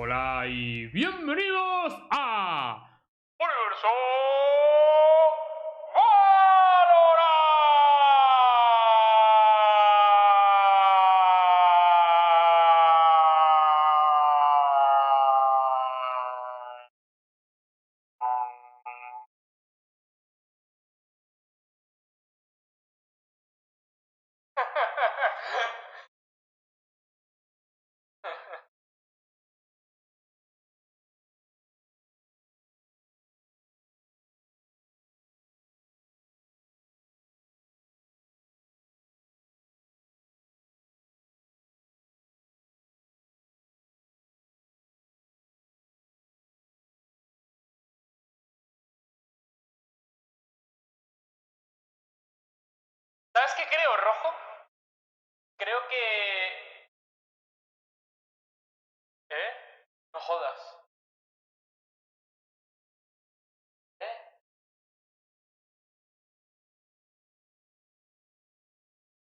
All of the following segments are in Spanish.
Hola y bienvenidos a Universo ¿Sabes qué creo, Rojo? Creo que... ¿Eh? No jodas. ¿Eh?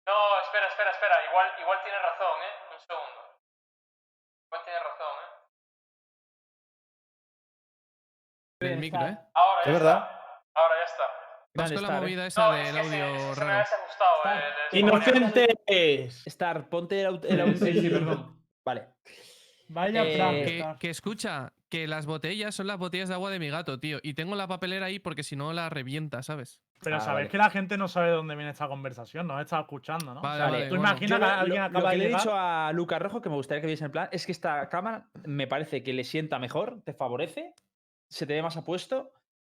No, espera, espera, espera. Igual, igual tienes razón, ¿eh? Un segundo. Igual tienes razón, ¿eh? el micro, ¿eh? Ahora Es verdad. está. Vas con la Star, movida esa No, es que audio me raro. Está. eh. Star, ponte el, aut- el audio. Sí, sí, perdón. Vale. Vaya Eh, plan. Que, Star. que escucha, que las botellas son las botellas de agua de mi gato, tío. Y tengo la papelera ahí porque si no la revienta, ¿sabes? Pero Ah, sabéis vale. que la gente no sabe de dónde viene esta conversación, nos está escuchando, ¿no? Vale, O sea, vale, tú bueno. imaginas que alguien acaba lo que de le he dicho a Lucas Rojo, que me gustaría que viese en plan, es que esta cámara me parece que le sienta mejor, te favorece, se te ve más apuesto,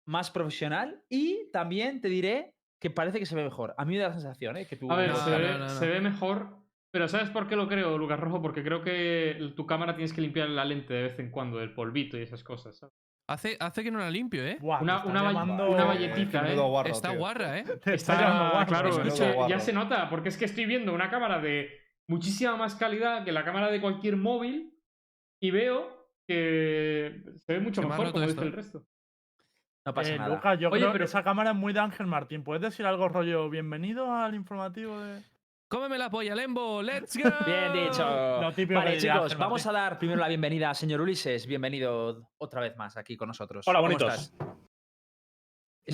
más profesional y también te diré que parece que se ve mejor. A mí me da la sensación, ¿eh? Que tú A ver, No, se, no, ve, no, no. se ve mejor. Pero ¿sabes por qué lo creo, Lucas Rojo? Porque creo que tu cámara tienes que limpiar la lente de vez en cuando, el polvito y esas cosas. ¿sabes? Hace, hace que no la limpio, ¿eh? Buah, Una- una llamando- una valletita, ¿eh? guarro, Está tío. guarra, ¿eh? Está Está, guarro, claro, es que ya se nota, porque es que estoy viendo una cámara de muchísima más calidad que la cámara de cualquier móvil y veo que se ve mucho Se mejor, como dice el resto. No pasa Eh, nada. Lucas, yo Oye, creo pero- que esa cámara es muy de Ángel Martín. ¿Puedes decir algo rollo bienvenido al informativo de...? ¡Cómeme la polla, Lembo! ¡Let's go! Bien dicho. Lo típico que Vale, chicos, Ángel vamos a dar primero la bienvenida a señor Ulises. Bienvenido otra vez más aquí con nosotros. Hola, ¿Cómo bonitos. estás?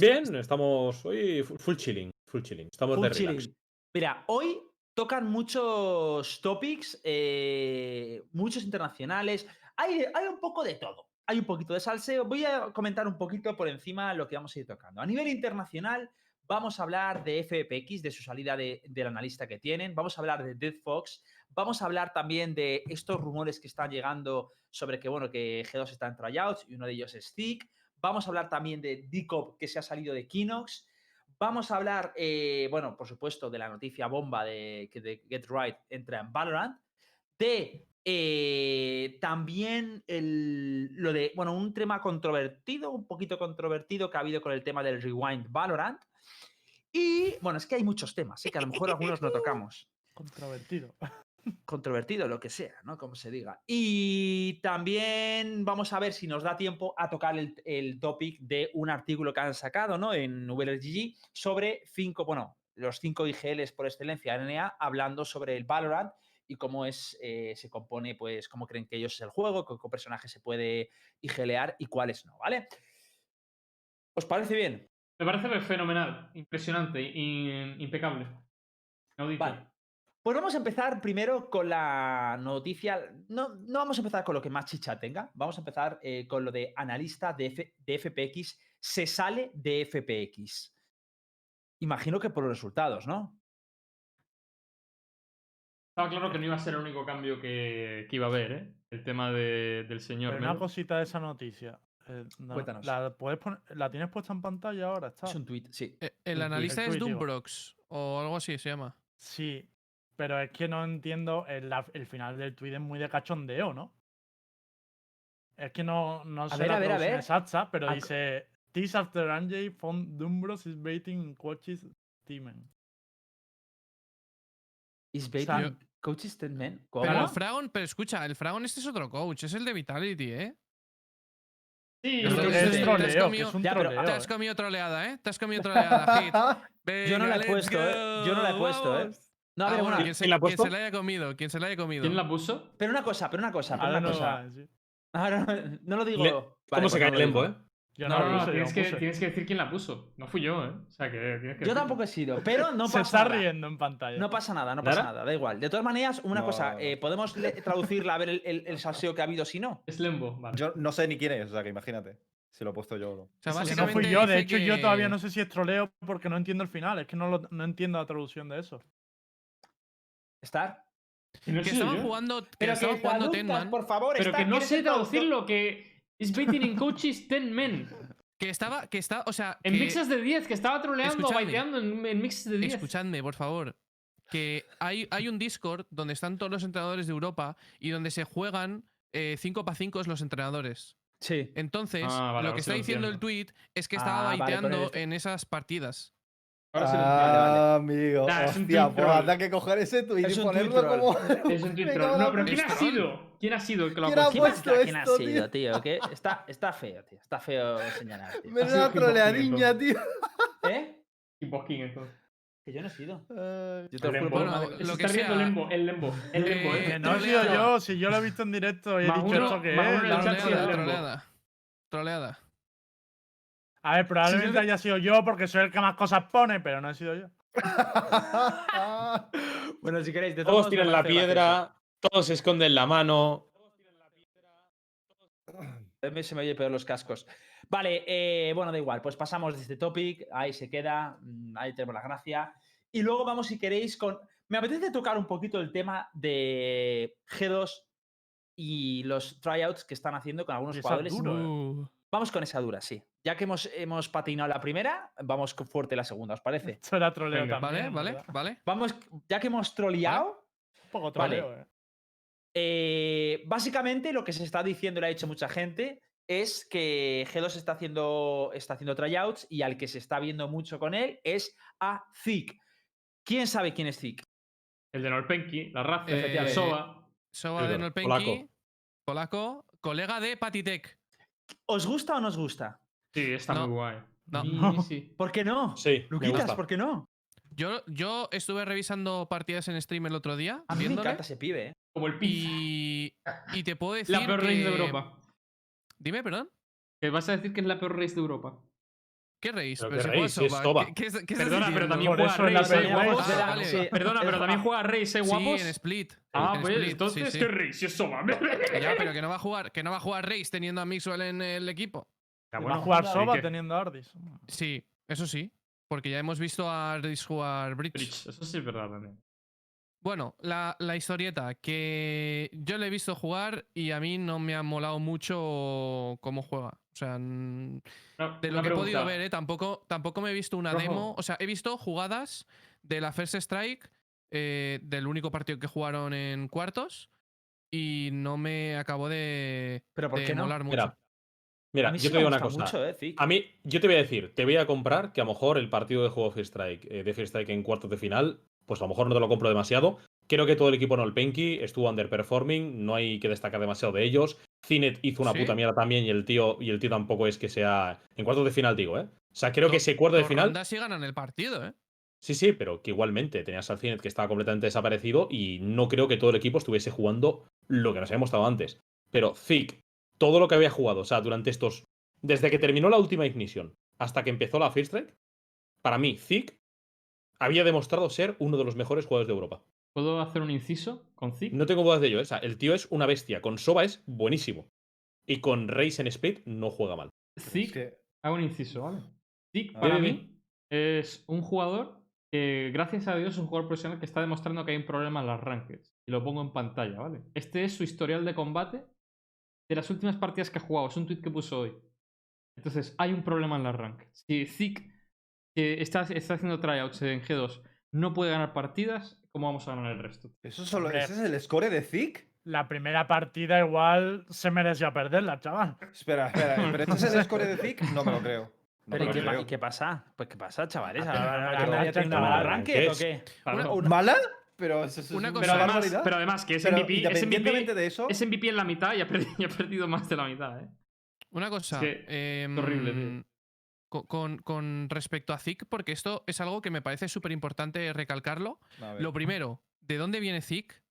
Bien, estamos hoy fu- full chilling, full chilling. Estamos Full de relax. chilling. Mira, hoy tocan muchos topics, eh, muchos internacionales. Hay, hay un poco de todo. Hay un poquito de salseo. Voy a comentar un poquito por encima lo que vamos a ir tocando. A nivel internacional, vamos a hablar de FPX, de su salida de- del analista que tienen. Vamos a hablar de Dead Fox. Vamos a hablar también de estos rumores que están llegando sobre que, bueno, que G2 está en tryouts y uno de ellos es Thick. Vamos a hablar también de Dcop que se ha salido de Kinox. Vamos a hablar, eh, bueno, por supuesto, de la noticia bomba de que Get Right entra en Valorant. De eh, también el- lo de, bueno, un tema controvertido, un poquito controvertido que ha habido con el tema del Rewind Valorant. Y bueno, es que hay muchos temas, ¿eh? que a lo mejor algunos no tocamos Controvertido. controvertido, lo que sea, ¿no? Como se diga. Y también vamos a ver si nos da tiempo a tocar el, el topic de un artículo que han sacado, ¿no? En VLGG sobre cinco, bueno, los cinco IGLs por excelencia NA, hablando sobre el Valorant y cómo es, eh, se compone, pues, cómo creen que ellos es el juego, con qué personaje se puede IGLear y cuáles no, ¿vale? ¿Os parece bien? Me parece fenomenal, impresionante, in- impecable. Inaudito. Vale. Pues vamos a empezar primero con la noticia. No, no vamos a empezar con lo que más chicha tenga. Vamos a empezar eh, con lo de analista de, F- de FPX. Se sale de FPX. Imagino que por los resultados, ¿no? Estaba claro que no iba a ser el único cambio que, que iba a haber, ¿eh? El tema de- del señor. Pero una Melo. cosita de esa noticia. eh, no, Cuéntanos. ¿la, puedes poner- ¿La tienes puesta en pantalla ahora? Está? Es un tweet, sí. Eh, El analista es. Doombrox o algo así se llama. Sí, pero es que no entiendo. El, el final del tweet es muy de cachondeo, ¿no? Es que no, no sé ver, la a ver, a ver. exacta, pero Ac- dice: This after Anjay found Dumbros is baiting in coaches Steven. Is sea, baiting coach statement. ¿Cómo? Pero el Fragon, pero escucha, el Fragon este es otro coach, es el de Vitality, ¿eh? Sí, es que que es es de- troleo, troleo, has que comido- es un Ya, pero troleo. Te has comido troleada, ¿eh? Te has comido troleada, Hit. Yo no la he Venga, puesto, ¿eh? Yo no la he go, puesto, ¿eh? No, a Ah, ver, bueno, bueno, quien se, ¿quién la ha quien se la haya comido, quien se la haya comido. ¿Quién la puso? pero una cosa, pero una cosa, pero Ahora una no cosa. va, sí. Ahora no, no lo digo. Le- Vale, ¿Cómo pues se cae el lembo, eh? Yo No, no, no, yo tienes, que, puse. tienes que decir quién la puso. No fui yo, ¿eh? O sea, que tienes que Yo tampoco he sido, pero no Se pasa está nada. riendo en pantalla. No pasa nada, no pasa ¿Nada? nada, da igual. De todas maneras, una No, cosa, eh, ¿podemos traducirla a ver el, el- el salseo que ha habido si no? Es Lembo, vale. Yo no sé ni quién es, o sea que imagínate. Si lo he puesto yo o no. O sea, Eso No básicamente fui yo, de hecho yo todavía no sé si es troleo porque no entiendo el final, es que no, lo- no entiendo la traducción de eso. ¿Estar? No Que soy estaban yo. jugando, que estaban jugando Tenman. por favor. Pero Star, que no ¿quieres sé traducirlo, que es baiting in coaches 10 men. Que estaba, que está, o sea, En que- mixes de 10, que estaba troleando, Escuchadme. baiteando en, en mixes de 10. Escuchadme, por favor. Que hay, hay un Discord donde están todos los entrenadores de Europa y donde se juegan 5 para 5 los entrenadores. Sí. Entonces, Ah, vale, lo que está diciendo el tweet es que estaba Ah, vale, con baiteando el- en esas partidas. Ahora sí lo Ah, amigo. Nah, es un Hostia, pues habrá que coger ese tweet Es y ponerlo como. Es un tweet troll. No, pero ¿quién ha troll. sido? ¿Quién ha sido el que lo ha ¿Quién ha puesto? ¿Quién, puesto ha- quién ha esto, sido, tío? tío? ¿Qué? Está, está feo, tío. Está feo señalar, tío. Hip Hop troleadiña, tío. ¿Eh? Tipo King, entonces. Que yo no he sido. Ay. Yo te lo El Lembo. Bueno, lo que está riendo el sea. Lembo, el Lembo. El Lembo, Eh, Que ¿eh? no he sido yo, si yo lo he visto en directo y he Más dicho uno- esto que es. Troleada, troleada. Troleada. A ver, probablemente Sí, yo- haya sido yo porque soy el que más cosas pone, pero no he sido yo. Bueno, si queréis, de Todos modos me tiran la piedra, todos se esconden la mano. A mí Se me oye peor los cascos. Vale, eh, bueno, da igual. Pues pasamos de este topic. Ahí se queda. mm, Ahí tenemos la gracia. Y luego vamos, si queréis, con. Me apetece tocar un poquito el tema de G2 y los tryouts que están haciendo con algunos esa jugadores. duro, Vamos con esa dura, sí. Ya que hemos, hemos patinado la primera, vamos con fuerte la segunda, ¿os parece? Era troleo Venga, también. vale, vale, vale. Vamos, ya que hemos troleado, Un poco Vale. troleo, eh. Eh, básicamente lo que se está diciendo y lo ha dicho mucha gente es que G2 está haciendo, está haciendo tryouts y al que se está viendo mucho con él es a Zik. ¿Quién sabe quién es Zik? El de Norpenki, la raza, Eh, el Soba. Soba de pero Nolpenki, polaco. polaco, colega de Patitek. ¿Os gusta o no os gusta? Sí, está No. muy guay. No. No. sí. ¿Por qué no? Sí, Luquitas. ¿por qué no? Yo, yo estuve revisando partidas en stream el otro día, A mí me encanta ese pibe, ¿eh? Como el pizza. y, y te puedo decir La peor race de que- Europa. Dime, perdón. Que vas a decir que es la peor race de Europa. ¿Qué reis? Pero Pero qué si reis, es. ¿Qué, qué, qué Perdona, pero también juega ¿eh? race. Guapos. Ah, Será- vale. sí. Perdona, pero también juega Reis, ¿eh? Sí, Guapos. en Split. Ah, en pues Split, sí, entonces, sí. ¿qué Reis? Es Soba. Ya, pero que no va a jugar, que no va a jugar Reis teniendo a Mixwell en el equipo. Ya, Va a jugar ¿y Soba teniendo Ardis. Sí, eso sí. Porque ya hemos visto a Reis jugar Bridge. Bridge, Eso sí es verdad también. Bueno, la, la historieta, que yo le he visto jugar y a mí no me ha molado mucho cómo juega. O sea, No, de lo que he podido ver, ¿eh? tampoco, tampoco me he visto una Rojo. demo. O sea, he visto jugadas de la First Strike, eh, del único partido que jugaron en cuartos, y no me acabó de, ¿Pero por de qué no? molar mucho. Mira, mira yo sí te digo una cosa. mucho, ¿eh? A mí, yo te voy a decir, te voy a comprar que a lo mejor el partido de juego First Strike, eh, de First Strike en cuartos de final, pues a lo mejor no te lo compro demasiado. Creo que todo el equipo Nolpenki estuvo underperforming, no hay que destacar demasiado de ellos. Cinet hizo una Sí. puta mierda también y el tío y el tío tampoco es que sea en cuartos de final digo, ¿eh? O sea, creo que ese cuarto de final sí ganan el partido, ¿eh? Sí, sí, pero que igualmente tenías al Cinet que estaba completamente desaparecido y no creo que todo el equipo estuviese jugando lo que nos había mostrado antes. Pero Zik, todo lo que había jugado, o sea, durante estos. Desde que terminó la última Ignition hasta que empezó la First Strike, para mí, Zik había demostrado ser uno de los mejores jugadores de Europa. ¿Puedo hacer un inciso con Zik? No tengo dudas de ello, ¿eh? O sea, el tío es una bestia. Con Soba es buenísimo. Y con Reis en Split no juega mal. Zik, Es que- hago un inciso, ¿vale? Zik, Ah. para mí, es un jugador que, gracias a Dios, es un jugador profesional que está demostrando que hay un problema en las rankeds. Y lo pongo en pantalla, ¿vale? Este es su historial de combate de las últimas partidas que ha jugado. Es un tweet que puso hoy. Entonces, hay un problema en las rankeds. Si Zik, que está, está haciendo tryouts en G2, no puede ganar partidas, ¿cómo vamos a ganar el resto? ¿Eso solo, Hombre. ¿Ese es el score de Zik? La primera partida igual se merecía perderla, chaval. Espera, espera, ¿pero este es el score de Zik? No me lo creo. No ¿Pero me y qué, y pasa? Pues qué pasa, chavales. Ah, pero ¿Ahora- no, ahora pero nadie no, tiene una no, mala no, ranked ¿qué o es? qué? ¿Mala? Pero eso, eso Una es cosa- Pero además, pero además que es Pero MVP, es independientemente MVP, de eso, es MVP en la mitad y ha, perdido, y ha perdido más de la mitad, ¿eh? Una cosa. que em, horrible, tío. Co- Con, con respecto a Zik, porque esto es algo que me parece súper importante recalcarlo. Lo primero, ¿de dónde viene Zik?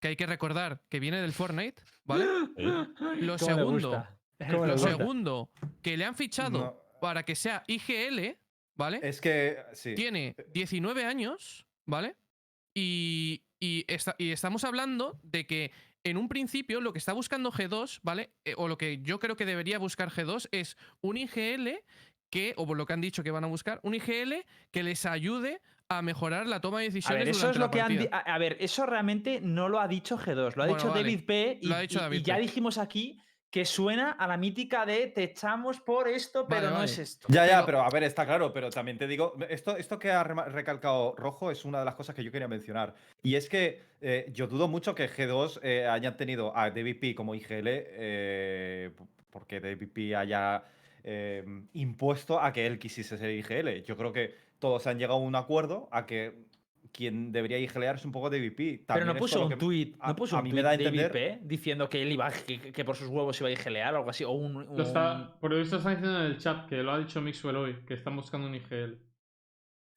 que hay que recordar que viene del Fortnite, ¿vale? ¿eh? Lo ¿Cómo le segundo, lo segundo, que le han fichado No, para que sea IGL, ¿vale? es que sí. Tiene 19 años, ¿vale? Y, y, esta- y estamos hablando de que en un principio lo que está buscando G2, ¿vale? Eh, o lo que yo creo que debería buscar G2 es un IGL que, o por lo que han dicho que van a buscar, un IGL que les ayude a mejorar la toma de A decisiones. ver, eso es lo que han a, a ver, eso realmente no lo ha dicho G2, lo ha Bueno, dicho vale. David P. Y, Lo ha dicho y- y David ya P. dijimos aquí que suena a la mítica de te echamos por esto, Vale, pero no vale. es esto. Ya, ya, Pero- a ver, está claro, pero también te digo, esto, esto que ha recalcado Rojo es una de las cosas que yo quería mencionar. Y es que eh, yo dudo mucho que G2 eh, hayan tenido a DVP como IGL eh, p- porque DVP haya eh, impuesto a que él quisiese ser IGL. Yo creo que todos han llegado a un acuerdo a que quien debería IGLear es un poco DVP. Pero También no esto puso un tuit, a- no puso a un mí me da a David entender- P diciendo que él iba a- que, que por sus huevos iba a igelear o algo así, o un, Lo un- está, por lo visto están diciendo en el chat que lo ha dicho Mixwell hoy, que están buscando un IGL.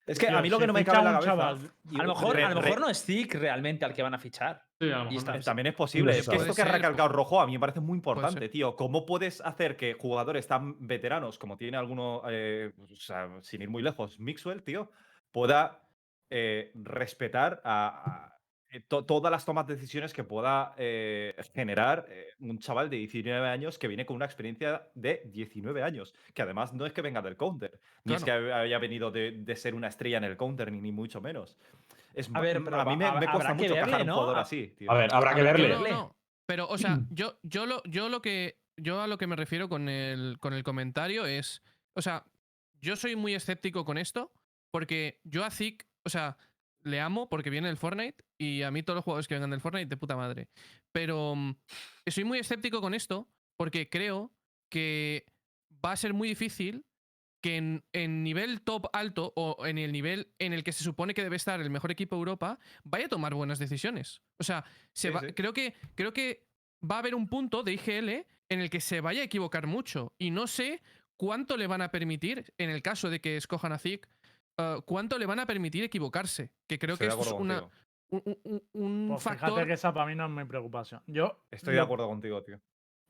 Es que a mí lo si que no me cabe en la cabeza. chaval a lo mejor, Re- a lo re- mejor no es Zik realmente al que van a fichar. Sí, a lo Y mejor. está- no. También es posible. Es que esto que ha recalcado Rojo a mí me parece muy importante, tío. ¿Cómo puedes hacer que jugadores tan veteranos como tiene alguno, eh, o sea, sin ir muy lejos, Mixwell, tío, pueda eh, respetar a, to- todas las tomas de decisiones que pueda eh, generar eh, un chaval de 19 años que viene con una experiencia de 19 años? Que además no es que venga del counter, ni es que haya venido de, de ser una estrella en el counter, ni, ni mucho menos. Es, A ver, pero a mí me, me cuesta mucho verle, cajar un ¿no? jugador A- así, tío. A ver, habrá que Habrá que verle. No, no, verle. no. Pero, o sea, yo, yo, lo, yo lo que. Yo a lo que me refiero con el, con el comentario es. O sea, yo soy muy escéptico con esto. Porque yo a Zik, o sea, le amo porque viene del Fortnite. Y a mí todos los jugadores que vengan del Fortnite, de puta madre. Pero mm, soy muy escéptico con esto. Porque creo que va a ser muy difícil que en, en nivel top alto o en el nivel en el que se supone que debe estar el mejor equipo de Europa, vaya a tomar buenas decisiones. O sea, se Sí, va- sí. creo que creo que va a haber un punto de IGL en el que se vaya a equivocar mucho y no sé cuánto le van a permitir en el caso de que escojan a Zik eh, cuánto le van a permitir equivocarse, que creo Estoy que es una, un, un- un Pues factor fíjate que esa para mí no es mi preocupación. Yo, Estoy de acuerdo contigo, tío.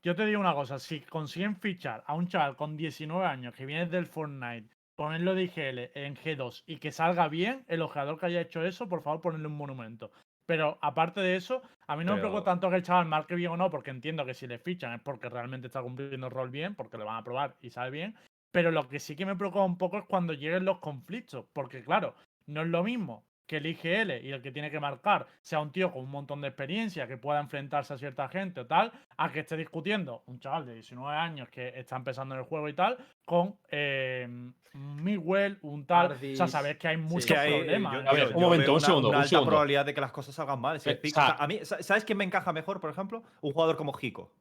Yo te digo una cosa, si consiguen fichar a un chaval con 19 años que viene del Fortnite, ponerlo de IGL en G2 y que salga bien, el ojeador que haya hecho eso, por favor ponerle un monumento. Pero aparte de eso, a mí no me preocupa tanto que el chaval marque bien o no, porque entiendo que si le fichan es porque realmente está cumpliendo el rol bien, porque lo van a probar y sabe bien. Pero lo que sí que me preocupa un poco es cuando lleguen los conflictos, porque claro, no es lo mismo que el IGL y el que tiene que marcar sea un tío con un montón de experiencia que pueda enfrentarse a cierta gente o tal, a que esté discutiendo un chaval de 19 años que está empezando en el juego y tal, con eh, Miguel, un tal. O sea, sabes que hay muchos Es que hay, problemas. yo- ¿eh? A ver, yo un momento, un una- segundo, Una un alta segundo. probabilidad de que las cosas salgan mal. Si Eh, o sea- a mí, sa- ¿sabes quién me encaja mejor, por ejemplo? Un jugador como Jico.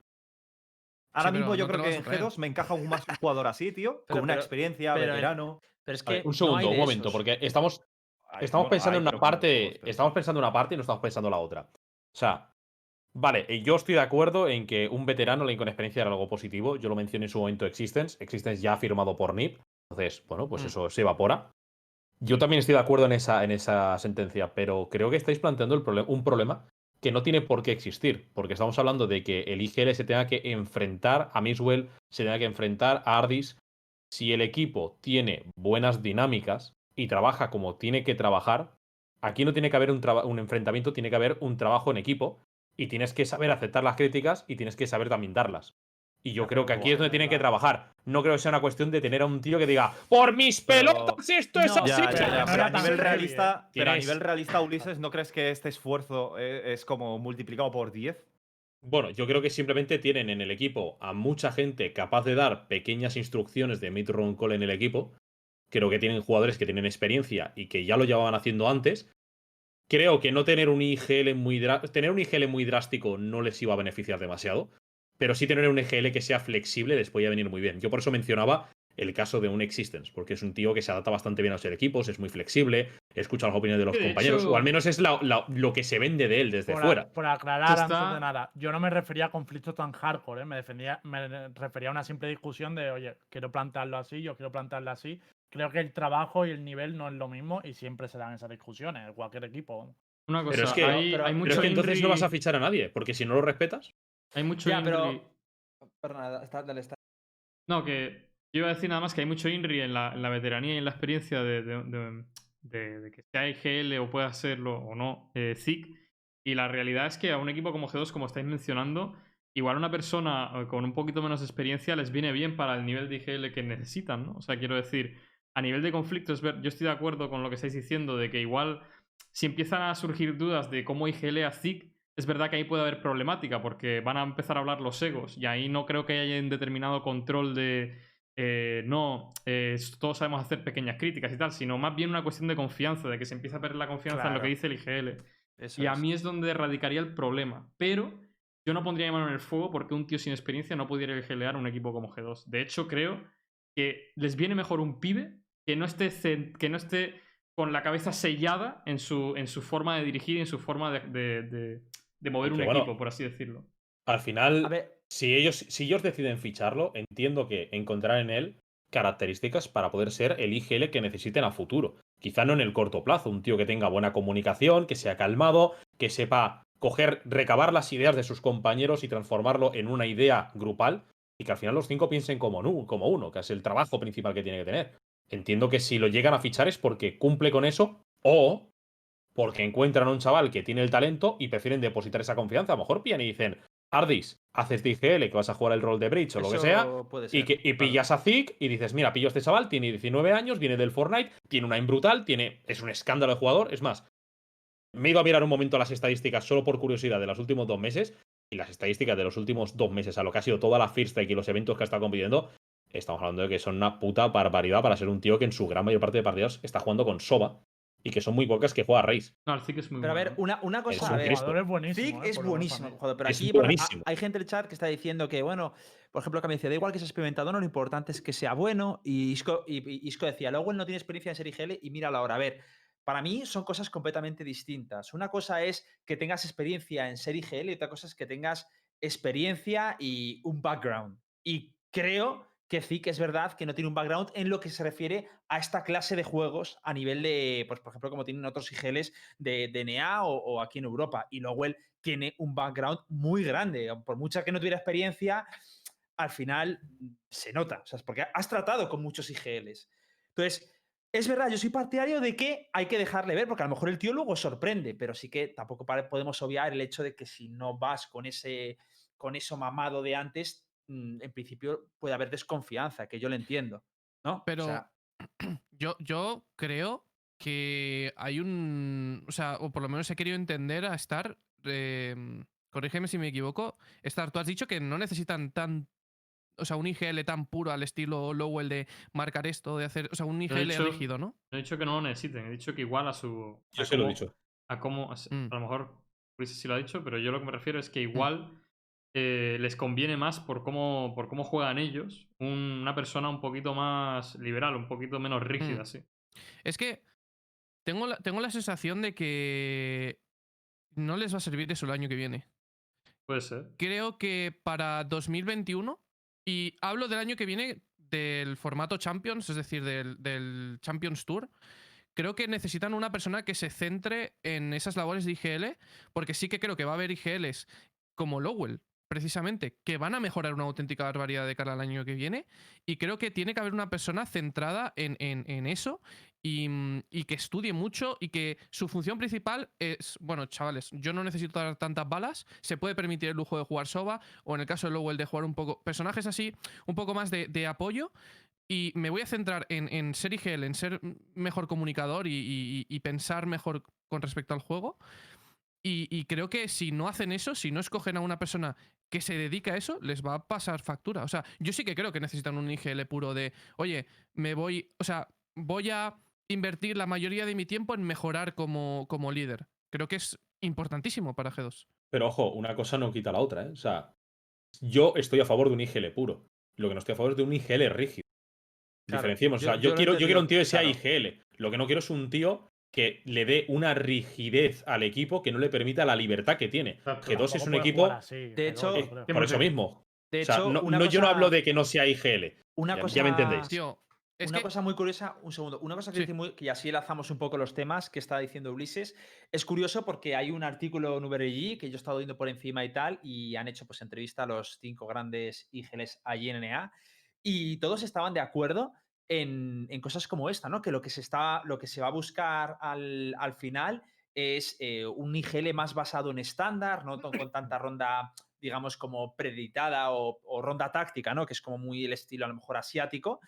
Ahora Sí, mismo yo no creo que en traer. G2 me encaja aún más un jugador así, tío, Pero- con una pero- experiencia, pero veterano. Pero es A que. ver, un segundo, un momento, esos. porque estamos, Ay, estamos pensando en una parte. Estamos pensando en una parte y no estamos pensando en la otra. O sea, vale, eh, yo estoy de acuerdo en que un veterano, alguien con experiencia, era algo positivo. Yo lo mencioné en su momento Existence. Existence ya ha firmado por NIP. Entonces, bueno, pues Mm. eso se evapora. Yo también estoy de acuerdo en esa, en esa sentencia, pero creo que estáis planteando el un problema que no tiene por qué existir, porque estamos hablando de que el IGL se tenga que enfrentar a Miswell, se tenga que enfrentar a Ardis. Si el equipo tiene buenas dinámicas y trabaja como tiene que trabajar, aquí no tiene que haber un, un enfrentamiento, tiene que haber un trabajo en equipo y tienes que saber aceptar las críticas y tienes que saber también darlas. Y yo creo que aquí es donde tienen que trabajar. No creo que sea una cuestión de tener a un tío que diga, por mis pelotas esto es así. Ya, ya, pero ya, a nivel realista, pero a nivel realista, Ulises, ¿no crees que este esfuerzo eh, es como multiplicado por 10? Bueno, yo creo que simplemente tienen en el equipo a mucha gente capaz de dar pequeñas instrucciones de mid-run call en el equipo. Creo que tienen jugadores que tienen experiencia y que ya lo llevaban haciendo antes. Creo que no tener un IGL muy tener un IGL muy drástico no les iba a beneficiar demasiado, pero sí tener un IGL que sea flexible les podía venir muy bien. Yo por eso mencionaba el caso de un Existence, porque es un tío que se adapta bastante bien a los equipos, es muy flexible, escucha las opiniones de los de compañeros, hecho- o al menos es la- la- lo que se vende de él desde por, a- fuera. por aclarar Está- antes de nada, yo no me refería a conflictos tan hardcore, ¿eh? me, defendía, me refería a una simple discusión de, oye, quiero plantearlo así, yo quiero plantearlo así. Creo que el trabajo y el nivel no es lo mismo y siempre se dan esas discusiones en cualquier equipo. Una cosa, Pero es que, hay, pero- hay pero mucho pero es que entonces no vas a fichar a nadie, porque si no lo respetas. Hay mucho Ya, Inri- pero. Perdona, está- dale, está. No, que yo iba a decir nada más que hay mucho INRI en la, en la veteranía y en la experiencia de, de- de- de- de que sea IGL o pueda serlo o no eh, ZIC. Y la realidad es que a un equipo como G2, como estáis mencionando, igual una persona eh, con un poquito menos experiencia les viene bien para el nivel de IGL que necesitan, ¿no? O sea, quiero decir, a nivel de conflictos, yo estoy de acuerdo con lo que estáis diciendo de que igual si empiezan a surgir dudas de cómo IGL a ZIC, es verdad que ahí puede haber problemática porque van a empezar a hablar los egos y ahí no creo que haya un determinado control de eh, no, eh, todos sabemos hacer pequeñas críticas y tal, sino más bien una cuestión de confianza, de que se empieza a perder la confianza en lo que dice el IGL. Eso Y a es. mí es donde radicaría el problema. Pero yo no pondría mi mano en el fuego porque un tío sin experiencia no pudiera IGLear un equipo como G2. De hecho, creo que les viene mejor un pibe que no esté, que no esté con la cabeza sellada en su, en su forma de dirigir y en su forma de, de- de- de mover un bueno, equipo, por así decirlo. Al final, A ver, si ellos, si ellos deciden ficharlo, entiendo que encontrar en él características para poder ser el IGL que necesiten a futuro. Quizá no en el corto plazo, un tío que tenga buena comunicación, que sea calmado, que sepa coger, recabar las ideas de sus compañeros y transformarlo en una idea grupal y que al final los cinco piensen como, como uno, que es el trabajo principal que tiene que tener. Entiendo que si lo llegan a fichar es porque cumple con eso o porque encuentran a un chaval que tiene el talento y prefieren depositar esa confianza. A lo mejor pillan y dicen, Ardis, haces DGL, que vas a jugar el rol de Bridge o lo que sea, y, que, y claro. pillas a Zik y dices, mira, pillo a este chaval, tiene 19 años, viene del Fortnite, tiene una aim brutal, tiene, es un escándalo de jugador. Es más, me ido a mirar un momento las estadísticas solo por curiosidad de los últimos dos meses y las estadísticas de los últimos dos meses a lo que ha sido toda la First Strike y los eventos que ha estado compitiendo, estamos hablando de que son una puta barbaridad para ser un tío que en su gran mayor parte de partidos está jugando con Soba y que son muy pocas que juega a Raze. No, el Zik es muy Pero a bueno. ver, una, una cosa. a ver, El jugador es buenísimo. Eh, es buenísimo. pero Es aquí por- a- buenísimo. hay gente en el chat que está diciendo que, bueno, por ejemplo, que me dice, da igual que sea experimentado, no, lo importante es que sea bueno. Y Isco, y, y Isco decía, luego él no tiene experiencia en ser IGL y míralo ahora. A ver, para mí son cosas completamente distintas. Una cosa es que tengas experiencia en ser IGL y otra cosa es que tengas experiencia y un background. Y creo que Zik es verdad que no tiene un background en lo que se refiere a esta clase de juegos a nivel de, pues, por ejemplo, como tienen otros IGLs de DNA o, o aquí en Europa. Y él tiene un background muy grande. Por mucha que no tuviera experiencia, al final se nota. O sea, es porque has tratado con muchos IGLs. Entonces, es verdad, yo soy partidario de que hay que dejarle ver, porque a lo mejor el tío luego sorprende, pero sí que tampoco podemos obviar el hecho de que si no vas con ese con eso mamado de antes, en principio puede haber desconfianza, que yo lo entiendo. ¿No? O Pero sea, yo, yo creo que hay un. O sea, o por lo menos he querido entender a Star. eh, corrígeme si me equivoco. Star, tú has dicho que no necesitan tan. O sea, un IGL tan puro al estilo Lowell de marcar esto, de hacer. O sea, un he IGL dicho- rígido, ¿no? No he dicho que no lo necesiten, he dicho que igual a su. Yo a se lo he cómo- dicho. A cómo. A, Mm. a lo mejor Chris sí lo ha dicho, pero yo lo que me refiero es que igual eh, les conviene más por cómo, por cómo juegan ellos un- una persona un poquito más liberal, un poquito menos rígida, Mm. sí. Es que tengo la, tengo la sensación de que no les va a servir eso el año que viene. Puede ser. creo que para 2021, y hablo del año que viene del formato Champions, es decir, del, del Champions Tour, creo que necesitan una persona que se centre en esas labores de IGL, porque sí que creo que va a haber IGLs como Lowell, precisamente, que van a mejorar una auténtica barbaridad de cara al año que viene, y creo que tiene que haber una persona centrada en, en- eso y, mm, y que estudie mucho y que su función principal es, bueno, chavales, yo no necesito dar tantas balas, se puede permitir el lujo de jugar Soba o en el caso de Lowell de jugar un poco, personajes así, un poco más de, de apoyo y me voy a centrar en, en ser IGL, en ser mejor comunicador y- y pensar mejor con respecto al juego. Y, y creo que si no hacen eso, si no escogen a una persona que se dedica a eso, les va a pasar factura. O sea, yo sí que creo que necesitan un IGL puro de, oye, me voy, o sea, voy a invertir la mayoría de mi tiempo en mejorar como, como líder. Creo que es importantísimo para G2. Pero ojo, una cosa no quita la otra, ¿eh? O sea, yo estoy a favor de un IGL puro. Lo que no estoy a favor es de un IGL rígido. Claro, Diferenciemos. O sea, yo quiero, yo quiero un tío que sea IGL. Lo que no quiero es un tío que le dé una rigidez al equipo que no le permita la libertad que tiene. Exacto. G2 es un equipo. jugar De G2, hecho, yo creo. Por eso mismo. de O sea, hecho, no, una no- yo no hablo de que no sea IGL. Una Ya- cosa, ya me entendéis. Tío, Es una que- cosa muy curiosa, un segundo, una cosa que, Sí. dice muy- que así enlazamos un poco los temas que está diciendo Ulises, es curioso porque hay un artículo en VRG que yo he estado viendo por encima y tal, y han hecho pues entrevista a los cinco grandes IGLs allí en NA, y todos estaban de acuerdo en, en cosas como esta, ¿no? Que lo que se, está, lo que se va a buscar al, al final es eh, un IGL más basado en estándar, no con tanta ronda, digamos, como preditada o, o ronda táctica, ¿no? Que es como muy el estilo a lo mejor asiático.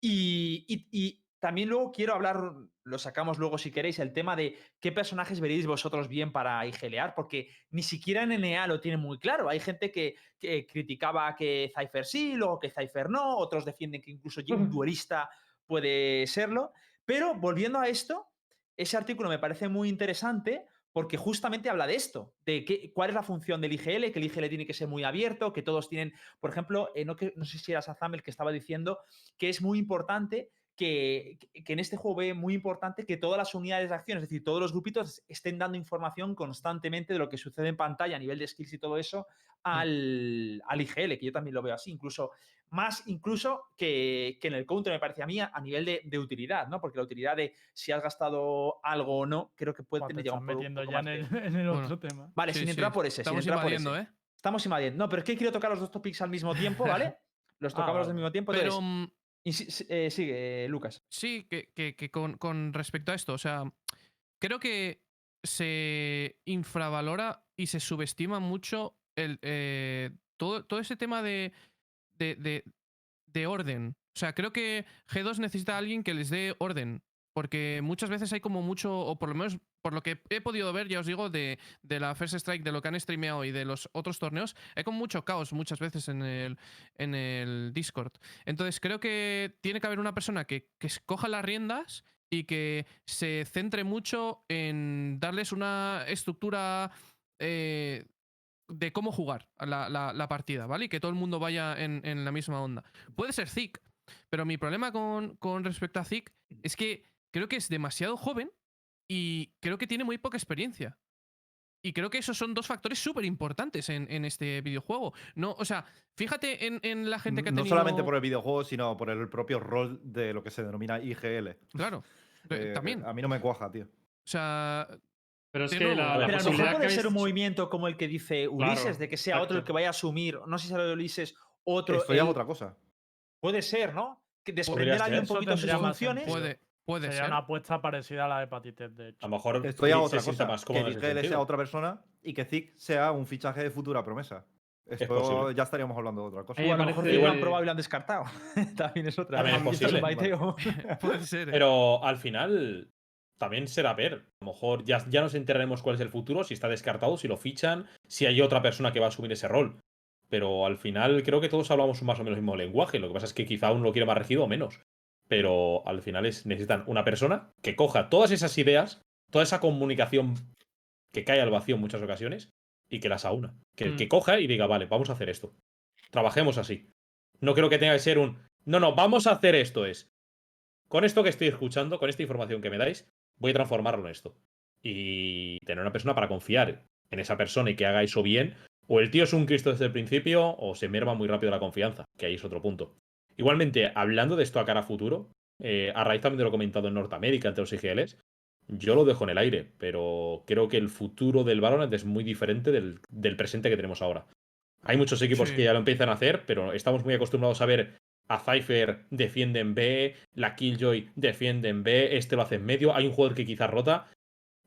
Y, y- y también luego quiero hablar, lo sacamos luego si queréis, el tema de qué personajes veréis vosotros bien para IGLear, porque ni siquiera en NA lo tienen muy claro. Hay gente que, que criticaba que Cypher sí, luego que Cypher no, otros defienden que incluso un duelista puede serlo. Pero volviendo a esto, ese artículo me parece muy interesante porque justamente habla de esto, de qué, cuál es la función del IGL, que el IGL tiene que ser muy abierto, que todos tienen, por ejemplo, eh, no, que, no sé si era Sazam el que estaba diciendo que es muy importante que, que, en este juego ve muy importante que todas las unidades de acción, es decir, todos los grupitos estén dando información constantemente de lo que sucede en pantalla a nivel de skills y todo eso al, al IGL, que yo también lo veo así, incluso más incluso que, que en el counter me parece a mí a nivel de, de, utilidad, ¿no? Porque la utilidad de si has gastado algo o no, creo que puede tener te ya un poco, metiendo poco ya en el, de- en el Bueno. otro tema. Vale, Sí, sin sí. entrar por ese, Estamos sin entrar por invadiendo, ese. ¿eh? Estamos invadiendo. No, pero es que quiero tocar los dos topics al mismo tiempo, ¿vale? Los Ah, tocamos los vale. al mismo tiempo. Pero entonces, mm, y eh, sigue, eh, Lucas. sí, que, que- que con, con respecto a esto, o sea, creo que se infravalora y se subestima mucho el, eh, todo, todo ese tema de, de, de- de orden. O sea, creo que G2 necesita a alguien que les dé orden. Porque muchas veces hay como mucho, o por lo menos por lo que he podido ver, ya os digo, de, de la First Strike, de lo que han streameado y de los otros torneos, hay como mucho caos muchas veces en el, en el Discord. Entonces creo que tiene que haber una persona que, que coja las riendas y que se centre mucho en darles una estructura eh, de cómo jugar la- la partida, ¿vale? Y que todo el mundo vaya en, en la misma onda. Puede ser Zik, pero mi problema con, con respecto a Zik es que creo que es demasiado joven y creo que tiene muy poca experiencia. Y creo que esos son dos factores súper importantes en, en este videojuego. No, o sea, fíjate en, en la gente que ha no tenido... solamente por el videojuego, sino por el propio rol de lo que se denomina IGL. Claro, eh, también. A mí no me cuaja, tío. O sea, Pero es que la, la Pero a lo mejor puede ser un movimiento como el que dice Ulises, Claro, de que sea otro el que vaya a asumir. No sé si será de Ulises otro. Esto ya es otra cosa. Puede ser, ¿no? Que desprender a alguien un poquito sus funciones. puede, puede Sería ser. una apuesta parecida a la de Hepatitis, de hecho. A lo mejor Esto ya es Zik otra se sienta cosa. más Que cómodo el en ese IGL sea otra persona y que Zik sea un fichaje de futura promesa. Esto posible. ya estaríamos hablando de otra cosa. O a lo me mejor lo han igual- probado y lo han descartado. También es otra. También es posible. Puede ser. ¿eh? Pero al final también será ver. A lo mejor ya, ya nos enteraremos cuál es el futuro, si está descartado, si lo fichan, si hay otra persona que va a asumir ese rol. Pero al final creo que todos hablamos más o menos el mismo lenguaje. Lo que pasa es que quizá uno lo quiere más regido o menos. Pero al final es, necesitan una persona que coja todas esas ideas, toda esa comunicación que cae al vacío en muchas ocasiones y que las aúna. Que, Mm. que coja y diga, vale, vamos a hacer esto. Trabajemos así. No creo que tenga que ser un. No, no, vamos a hacer esto. Es. Con esto que estoy escuchando, con esta información que me dais, voy a transformarlo en esto. Y tener una persona para confiar en esa persona y que haga eso bien. O el tío es un Cristo desde el principio, o se merma muy rápido la confianza, que ahí es otro punto. Igualmente, hablando de esto a cara a futuro, eh, a raíz también de lo comentado en Norteamérica entre los IGLs, yo lo dejo en el aire, pero creo que el futuro del Valorant es muy diferente del, del presente que tenemos ahora. Hay muchos equipos Sí. que ya lo empiezan a hacer, pero estamos muy acostumbrados a ver a Cypher defiende en B, la Killjoy defiende en B, este lo hace en medio, hay un jugador que quizás rota.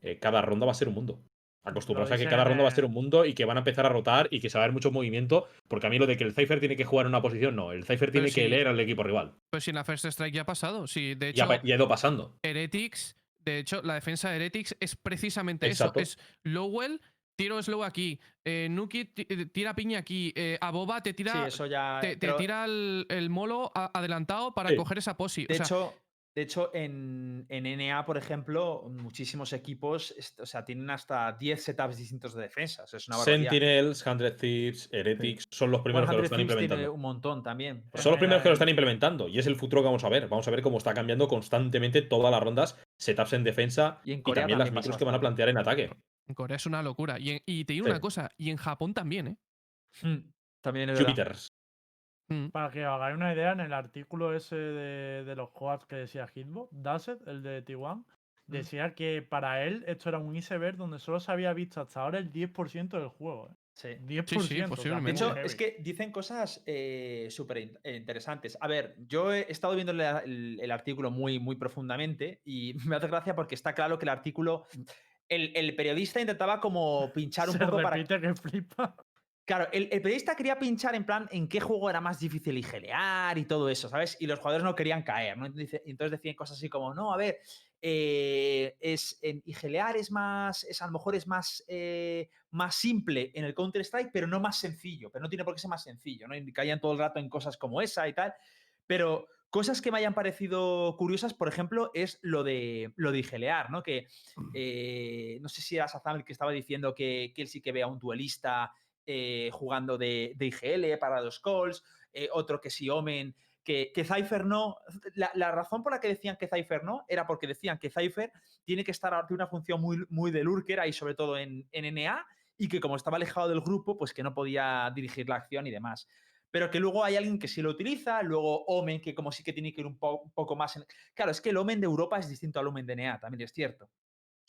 Eh, cada ronda va a ser un mundo. Acostumbrados a que cada ronda va a ser un mundo y que van a empezar a rotar y que se va a ver mucho movimiento, porque a mí lo de que el Cypher tiene que jugar en una posición, no, el Cypher tiene que leer al equipo rival. Pues si en la First Strike ya ha pasado. Sí, de Ya, hecho, pa- ya ha ido pasando. Heretics, de hecho, la defensa de Heretics es precisamente Exacto. eso. Es Lowell, tiro slow aquí, eh, Nuki eh, tira piña aquí, eh, Aboba te tira, Sí, eso ya. te, tira el, el molo a- adelantado para Sí. coger esa posi. De o sea, hecho, de hecho en, en NA, por ejemplo, muchísimos equipos o sea, tienen hasta 10 setups distintos de. Es una barbaridad. Sentinels, 100 Thieves, Heretics, son los primeros que lo 100 están tiene implementando. un montón también. Son los primeros que lo están implementando. y es el futuro que vamos a ver. Vamos a ver cómo está cambiando constantemente todas las rondas, setups en defensa Y en y Corea también las micros que van a plantear en ataque. en Corea es una locura. Y, en- y te digo Sí. una cosa, y en Japón también, ¿eh? Mm, También es. Mm. Para que os hagáis una idea, en el artículo ese de, de los quads que decía Hitbo, Dasset, el de T1, decía que para él esto era un iceberg donde solo se había visto hasta ahora el 10% del juego. ¿eh? Sí. 10%. o sea, De posiblemente. hecho, es que dicen cosas eh, súper eh, interesantes. A ver, yo he estado viendo el, el- el artículo muy, muy profundamente y me hace gracia porque está claro que el artículo. El, el periodista intentaba como pinchar un se poco para. repite que flipa. Claro, el, el periodista quería pinchar en plan en qué juego era más difícil igelear y todo eso, ¿sabes? Y los jugadores no querían caer, ¿no? Entonces decían cosas así como, no, a ver, eh, es, en igelear es más, es a lo mejor es más, eh, más simple en el Counter-Strike, pero no más sencillo, pero no tiene por qué ser más sencillo, ¿no? Y caían todo el rato en cosas como esa y tal. Pero cosas que me hayan parecido curiosas, por ejemplo, es lo de, lo de igelear, ¿no? Que eh, no sé si era Sazam el que estaba diciendo que, que él sí que ve a un duelista eh, jugando de, de IGL para los calls, eh, otro que si Omen, que, que Cypher no. La, razón por la que decían que Cypher no era porque decían que Cypher tiene que estar tiene una función muy, muy de lurker ahí, sobre todo en, en NA, y que como estaba alejado del grupo, pues que no podía dirigir la acción y demás. Pero que luego hay alguien que sí lo utiliza, luego Omen, que como sí que tiene que ir un, po- un poco más en... Claro, es que el Omen de Europa es distinto al Omen de NA, también es cierto.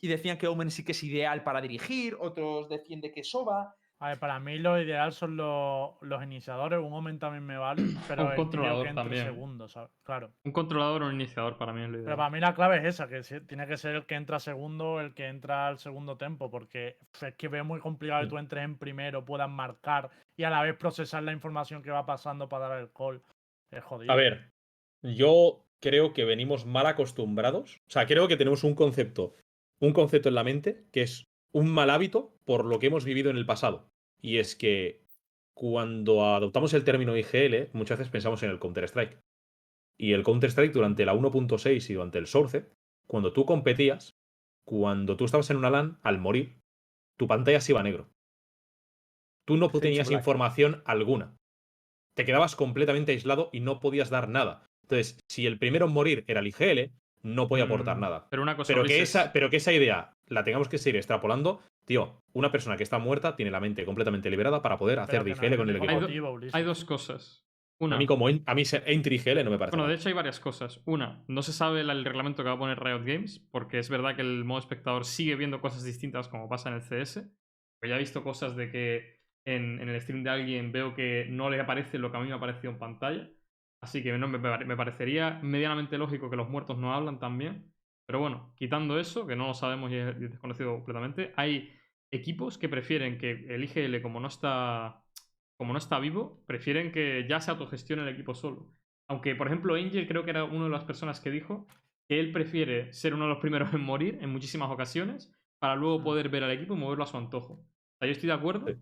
Y decían que Omen sí que es ideal para dirigir, otros decían de que Soba. A ver, para mí lo ideal son los, los iniciadores. Un momento también me vale, pero Un el tío controlador que entre también. segundo, ¿sabes? Claro. Un controlador o un iniciador para mí es lo Pero ideal. para mí la clave es esa, que tiene que ser el que entra segundo, el que entra al segundo tempo, porque es que veo muy complicado que tú entres en primero, puedas marcar y a la vez procesar la información que va pasando para dar el call. Es jodido. A ver, yo creo que venimos mal acostumbrados. O sea, creo que tenemos un concepto, un concepto en la mente que es un mal hábito por lo que hemos vivido en el pasado. Y es que cuando adoptamos el término IGL, muchas veces pensamos en el Counter-Strike. Y el Counter-Strike durante la 1.6 y durante el Source, cuando tú competías, cuando tú estabas en una LAN, al morir, tu pantalla se iba a negro. Tú no tenías información alguna. Te quedabas completamente aislado y no podías dar nada. Entonces, si el primero en morir era el IGL, no podía aportar Mm, nada. Pero una cosa Pero que, esa, pero que esa idea la tengamos que seguir extrapolando, tío, una persona que está muerta tiene la mente completamente liberada para poder hacer Pero de que no IGL es con el equipo. Hay do- hay dos cosas. Una, A mí, como en- a mí entry IGL no me parece. Bueno, de hecho hay varias cosas. Una, no se sabe el reglamento que va a poner Riot Games, porque es verdad que el modo espectador sigue viendo cosas distintas como pasa en el CS. Pues ya he visto cosas de que en, en el stream de alguien veo que no le aparece lo que a mí me ha aparecido en pantalla. Así que no, me, me parecería medianamente lógico que los muertos no hablan también. Pero bueno, quitando eso, que no lo sabemos y es desconocido completamente, hay equipos que prefieren que el IGL, como no está como no está vivo, prefieren que ya se autogestione el equipo solo. Aunque, por ejemplo, Angel creo que era una de las personas que dijo que él prefiere ser uno de los primeros en morir en muchísimas ocasiones para luego poder ver al equipo y moverlo a su antojo. O sea, yo estoy de acuerdo. Sí.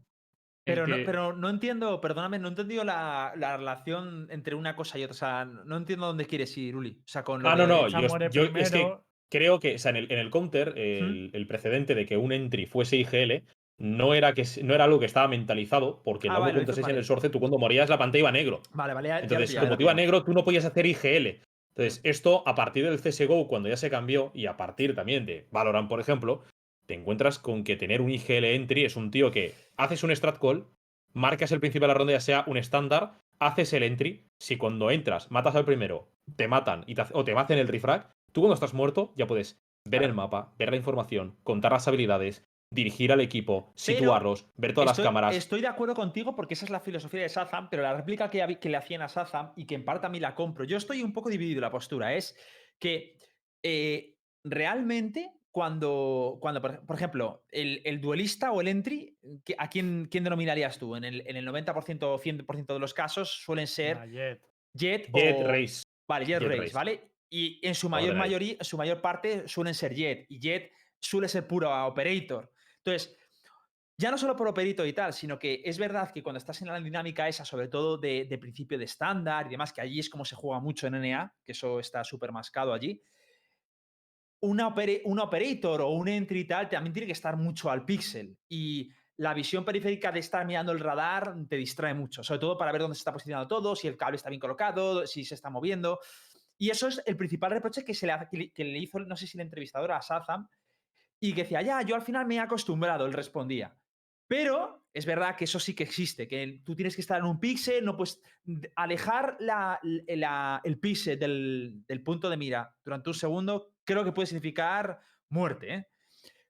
Pero, no, pero no entiendo, perdóname, no he entendido la, la relación entre una cosa y otra. O sea, no entiendo dónde quieres ir, Uli. O sea, con lo Ah, no, de- no, yo, yo- es que primero. Creo que o sea, en, el, en el counter, el, el precedente de que un entry fuese IGL no era, que, no era algo que estaba mentalizado, porque en Ah, vale, lo 1.6 hizo- en el Source, tú cuando morías la pantalla iba negro. Vale, vale, ya- Entonces, ya como te iba negro, tú no podías hacer IGL. Entonces, esto a partir del CSGO, cuando ya se cambió, y a partir también de Valorant, por ejemplo, te encuentras con que tener un IGL entry es un tío que haces un strat call, marcas el principio de la ronda ya sea un estándar, haces el entry, si cuando entras matas al primero, te matan y te, o te hacen el refrag, tú cuando estás muerto ya puedes ver el mapa, ver la información, contar las habilidades, dirigir al equipo, situarlos, ver todas estoy, las cámaras. Estoy de acuerdo contigo porque esa es la filosofía de Sazam, pero la réplica que, le hacían a Sazam y que en parte a mí la compro, yo estoy un poco dividido en la postura, es que eh, realmente cuando, cuando por, por ejemplo, el, el duelista o el entry, ¿qué- ¿a quién, quién denominarías tú? En el, en el 90% o 100% de los casos suelen ser Nah, Jet. Jet, Jet o... Race. Vale, Jet, Jet Race, Race. ¿vale? Y en su mayor, mayoría, su mayor parte suelen ser Jet. Y Jet suele ser puro operator. Entonces, ya no solo por operator y tal, sino que es verdad que cuando estás en la dinámica esa, sobre todo de, de principio de estándar y demás, que allí es como se juega mucho en NA, que eso está súper mascado allí, una opera- un operator o un entry y tal también tiene que estar mucho al pixel. Y la visión periférica de estar mirando el radar te distrae mucho, sobre todo para ver dónde se está posicionando todo, si el cable está bien colocado, si se está moviendo. Y eso es el principal reproche que, se le, que le- hizo, no sé si la entrevistadora a Sazam, y que decía, ya, yo al final me he acostumbrado, él respondía. Pero es verdad que eso sí que existe, que tú tienes que estar en un píxel, no puedes alejar la- la- el píxel del, del punto de mira durante un segundo, creo que puede significar muerte, ¿eh?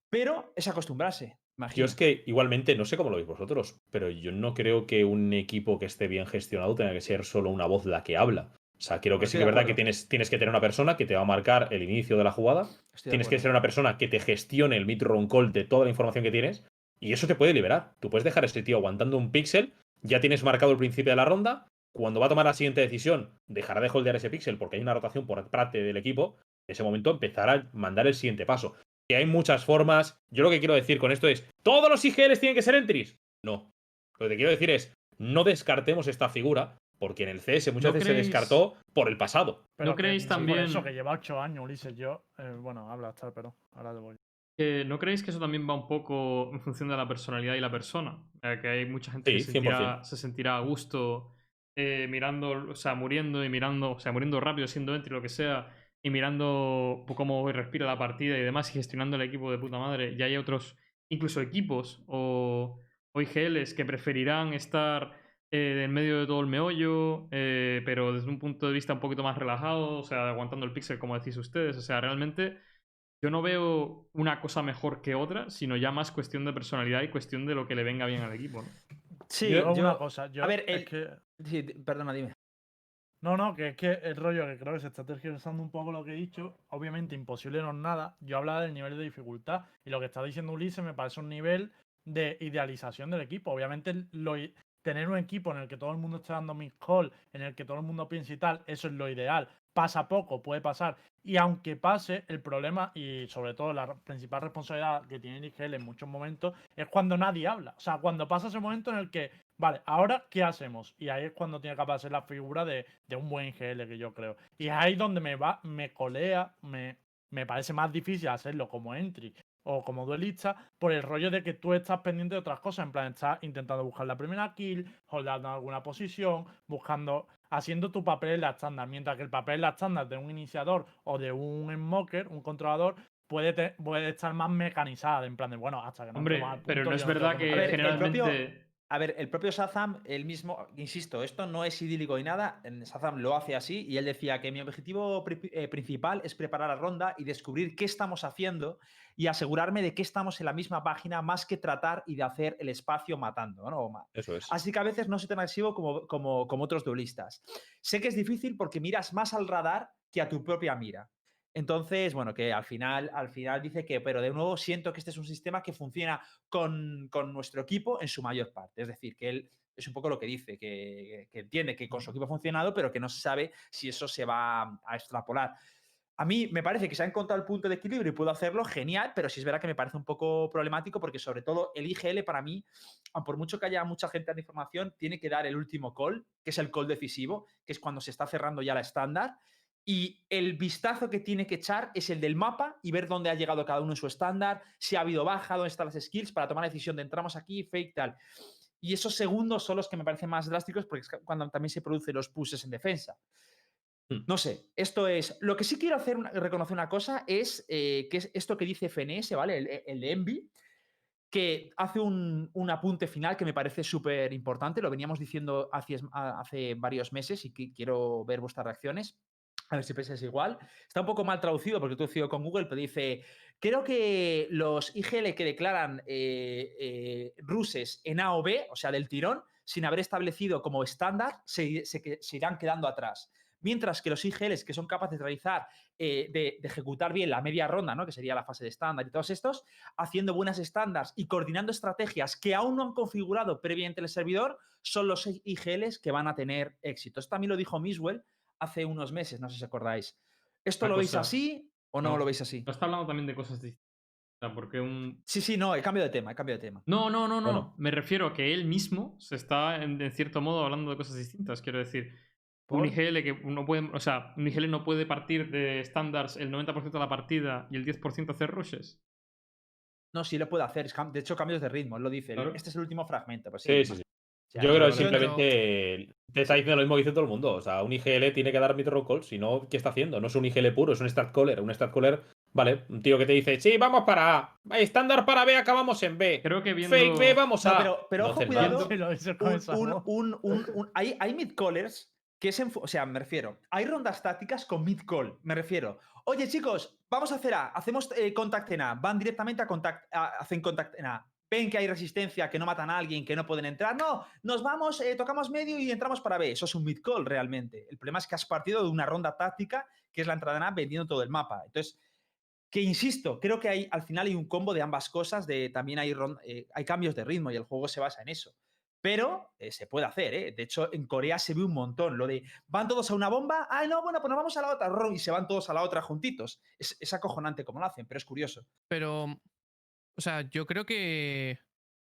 Pero es acostumbrarse, imagino. Yo es que igualmente, no sé cómo lo veis vosotros, pero yo no creo que un equipo que esté bien gestionado tenga que ser solo una voz la que habla. O sea, creo que Estoy sí que es verdad que tienes, tienes que tener una persona que te va a marcar el inicio de la jugada, Estoy tienes que ser una persona que te gestione el mid-round call de toda la información que tienes, y eso te puede liberar. Tú puedes dejar a ese tío aguantando un píxel, ya tienes marcado el principio de la ronda, cuando va a tomar la siguiente decisión, dejará de holdear ese píxel porque hay una rotación por parte del equipo, en ese momento empezará a mandar el siguiente paso. Que hay muchas formas. Yo lo que quiero decir con esto es, ¿todos los IGLs tienen que ser entries? No. Lo que te quiero decir es, no descartemos esta figura, porque en el CS muchas ¿No veces creéis- se descartó por el pasado. Pero ¿No que creéis por también- eso que lleva ocho años, Ulises, yo. eh, bueno, habla, está, pero ahora te voy. Eh, ¿No creéis que eso también va un poco en función de la personalidad y la persona? Eh, que hay mucha gente que Sí, se sentirá, 100%. se sentirá a gusto eh, mirando, o sea, muriendo y mirando, o sea, muriendo rápido, siendo entry, lo que sea, y mirando cómo respira la partida y demás, y gestionando el equipo de puta madre. Y hay otros, incluso equipos o, o IGLs que preferirán estar eh, en medio de todo el meollo, eh, pero desde un punto de vista un poquito más relajado, o sea, aguantando el pixel, como decís ustedes. O sea, realmente yo no veo una cosa mejor que otra, sino ya más cuestión de personalidad y cuestión de lo que le venga bien al equipo. ¿no? Sí, Yo, yo- una cosa, yo, a ver, es el- que sí, perdona, dime. No, no, que es que el rollo que creo que se está tergiversando un poco lo que he dicho. Obviamente, imposible no es nada. Yo hablaba del nivel de dificultad. Y lo que está diciendo Ulises me parece un nivel de idealización del equipo. Obviamente, lo tener un equipo en el que todo el mundo esté dando mis call, en el que todo el mundo piense y tal, eso es lo ideal. Pasa poco, puede pasar. Y aunque pase, el problema y sobre todo la principal responsabilidad que tiene el IGL en muchos momentos es cuando nadie habla. O sea, cuando pasa ese momento en el que, vale, ahora, ¿qué hacemos? Y ahí es cuando tiene que aparecer la figura de, un buen IGL, que yo creo. Y es ahí donde me va, me colea, me, me parece más difícil hacerlo como entry o como duelista por el rollo de que tú estás pendiente de otras cosas. En plan, estás intentando buscar la primera kill, holdando alguna posición, buscando, haciendo tu papel en la estándar. Mientras que el papel en la estándar de un iniciador o de un smoker, un controlador, puede, te- puede estar más mecanizada. En plan de, bueno, hasta que no Hombre, pero no es verdad que generalmente... A ver, el propio Sazam, el mismo, insisto, esto no es idílico ni nada, Sazam lo hace así y él decía que mi objetivo pri- eh, principal es preparar la ronda y descubrir qué estamos haciendo y asegurarme de que estamos en la misma página más que tratar y de hacer el espacio matando, ¿no? Eso es. Así que a veces no soy tan agresivo como, como, como otros duelistas. Sé que es difícil porque miras más al radar que a tu propia mira. Entonces, bueno, que al final, al final dice que, pero de nuevo siento que este es un sistema que funciona con, con nuestro equipo en su mayor parte. Es decir, que él es un poco lo que dice, que, que entiende que con su equipo ha funcionado, pero que no se sabe si eso se va a extrapolar. A mí me parece que se ha encontrado el punto de equilibrio y puedo hacerlo, genial, pero sí es verdad que me parece un poco problemático porque sobre todo el IGL para mí, por mucho que haya mucha gente dando información, tiene que dar el último call, que es el call decisivo, que es cuando se está cerrando ya la estándar. Y el vistazo que tiene que echar es el del mapa y ver dónde ha llegado cada uno en su estándar, si ha habido baja, dónde están las skills para tomar la decisión de entramos aquí, fake, tal. Y esos segundos son los que me parecen más drásticos porque es cuando también se producen los pushes en defensa. Hmm. No sé, esto es. Lo que sí quiero hacer, una- reconocer una cosa es eh, que es esto que dice FNS, ¿vale? El, el de Envy, que hace un, un apunte final que me parece súper importante. Lo veníamos diciendo hace, hace varios meses y que quiero ver vuestras reacciones. A ver si pensáis igual. Está un poco mal traducido porque tú sido con Google, pero dice: Creo que los IGL que declaran eh, eh, ruses en A o B, o sea, del tirón, sin haber establecido como estándar, se irán quedando atrás. Mientras que los IGLs que son capaces de realizar, eh, de, de ejecutar bien la media ronda, ¿no? que sería la fase de estándar y todos estos, haciendo buenas estándares y coordinando estrategias que aún no han configurado previamente el servidor, son los IGLs que van a tener éxito. Esto también lo dijo Miswell hace unos meses, no sé si acordáis. ¿Esto lo veis así o no, no. lo veis así? No está hablando también de cosas distintas. O sea, porque un... Sí, sí, no, he cambiado de tema, he cambiado de tema. No, no, no, no. Bueno. Me refiero a que él mismo se está, en, en cierto modo, hablando de cosas distintas. Quiero decir, un. IGL que no puede, o sea, un IGL no puede partir de estándares el 90% de la partida y el 10% hacer rushes. No, sí lo puede hacer. De hecho, cambios de ritmo, él lo dice. Claro. Este es el último fragmento. Pues Sí, sí, sí. Sea, Yo creo que simplemente te está diciendo lo mismo que dice todo el mundo. O sea, un IGL tiene que dar mid roll call, si no, ¿qué está haciendo? No es un IGL puro, es un stat caller. Un stat caller Vale, un tío que te dice, sí, vamos para A. Estándar para B, acabamos en B. Creo que viendo. Fake B, vamos a pero- pero ojo, cuidado. un, un- un- un- un- hay, hay mid-callers que es en O sea, me refiero. Hay rondas tácticas con mid-call. Me refiero. Oye, chicos, vamos a hacer A. Hacemos eh, contact en A. Van directamente a contact. a- hacen contact en A. Ven que hay resistencia, que no matan a alguien, que no pueden entrar. No, nos vamos, eh, tocamos medio y entramos para B. Eso es un mid-call realmente. El problema es que has partido de una ronda táctica que es la entrada en A vendiendo todo el mapa. Entonces, que insisto, creo que hay, al final hay un combo de ambas cosas, de también hay, eh, cambios de ritmo y el juego se basa en eso. Pero eh, se puede hacer, ¿eh? De hecho, en Corea se ve un montón. Lo de van todos a una bomba, ah, no, bueno, pues nos vamos a la otra, y se van todos a la otra juntitos. Es, es acojonante como lo hacen, pero es curioso. Pero, o sea, yo creo que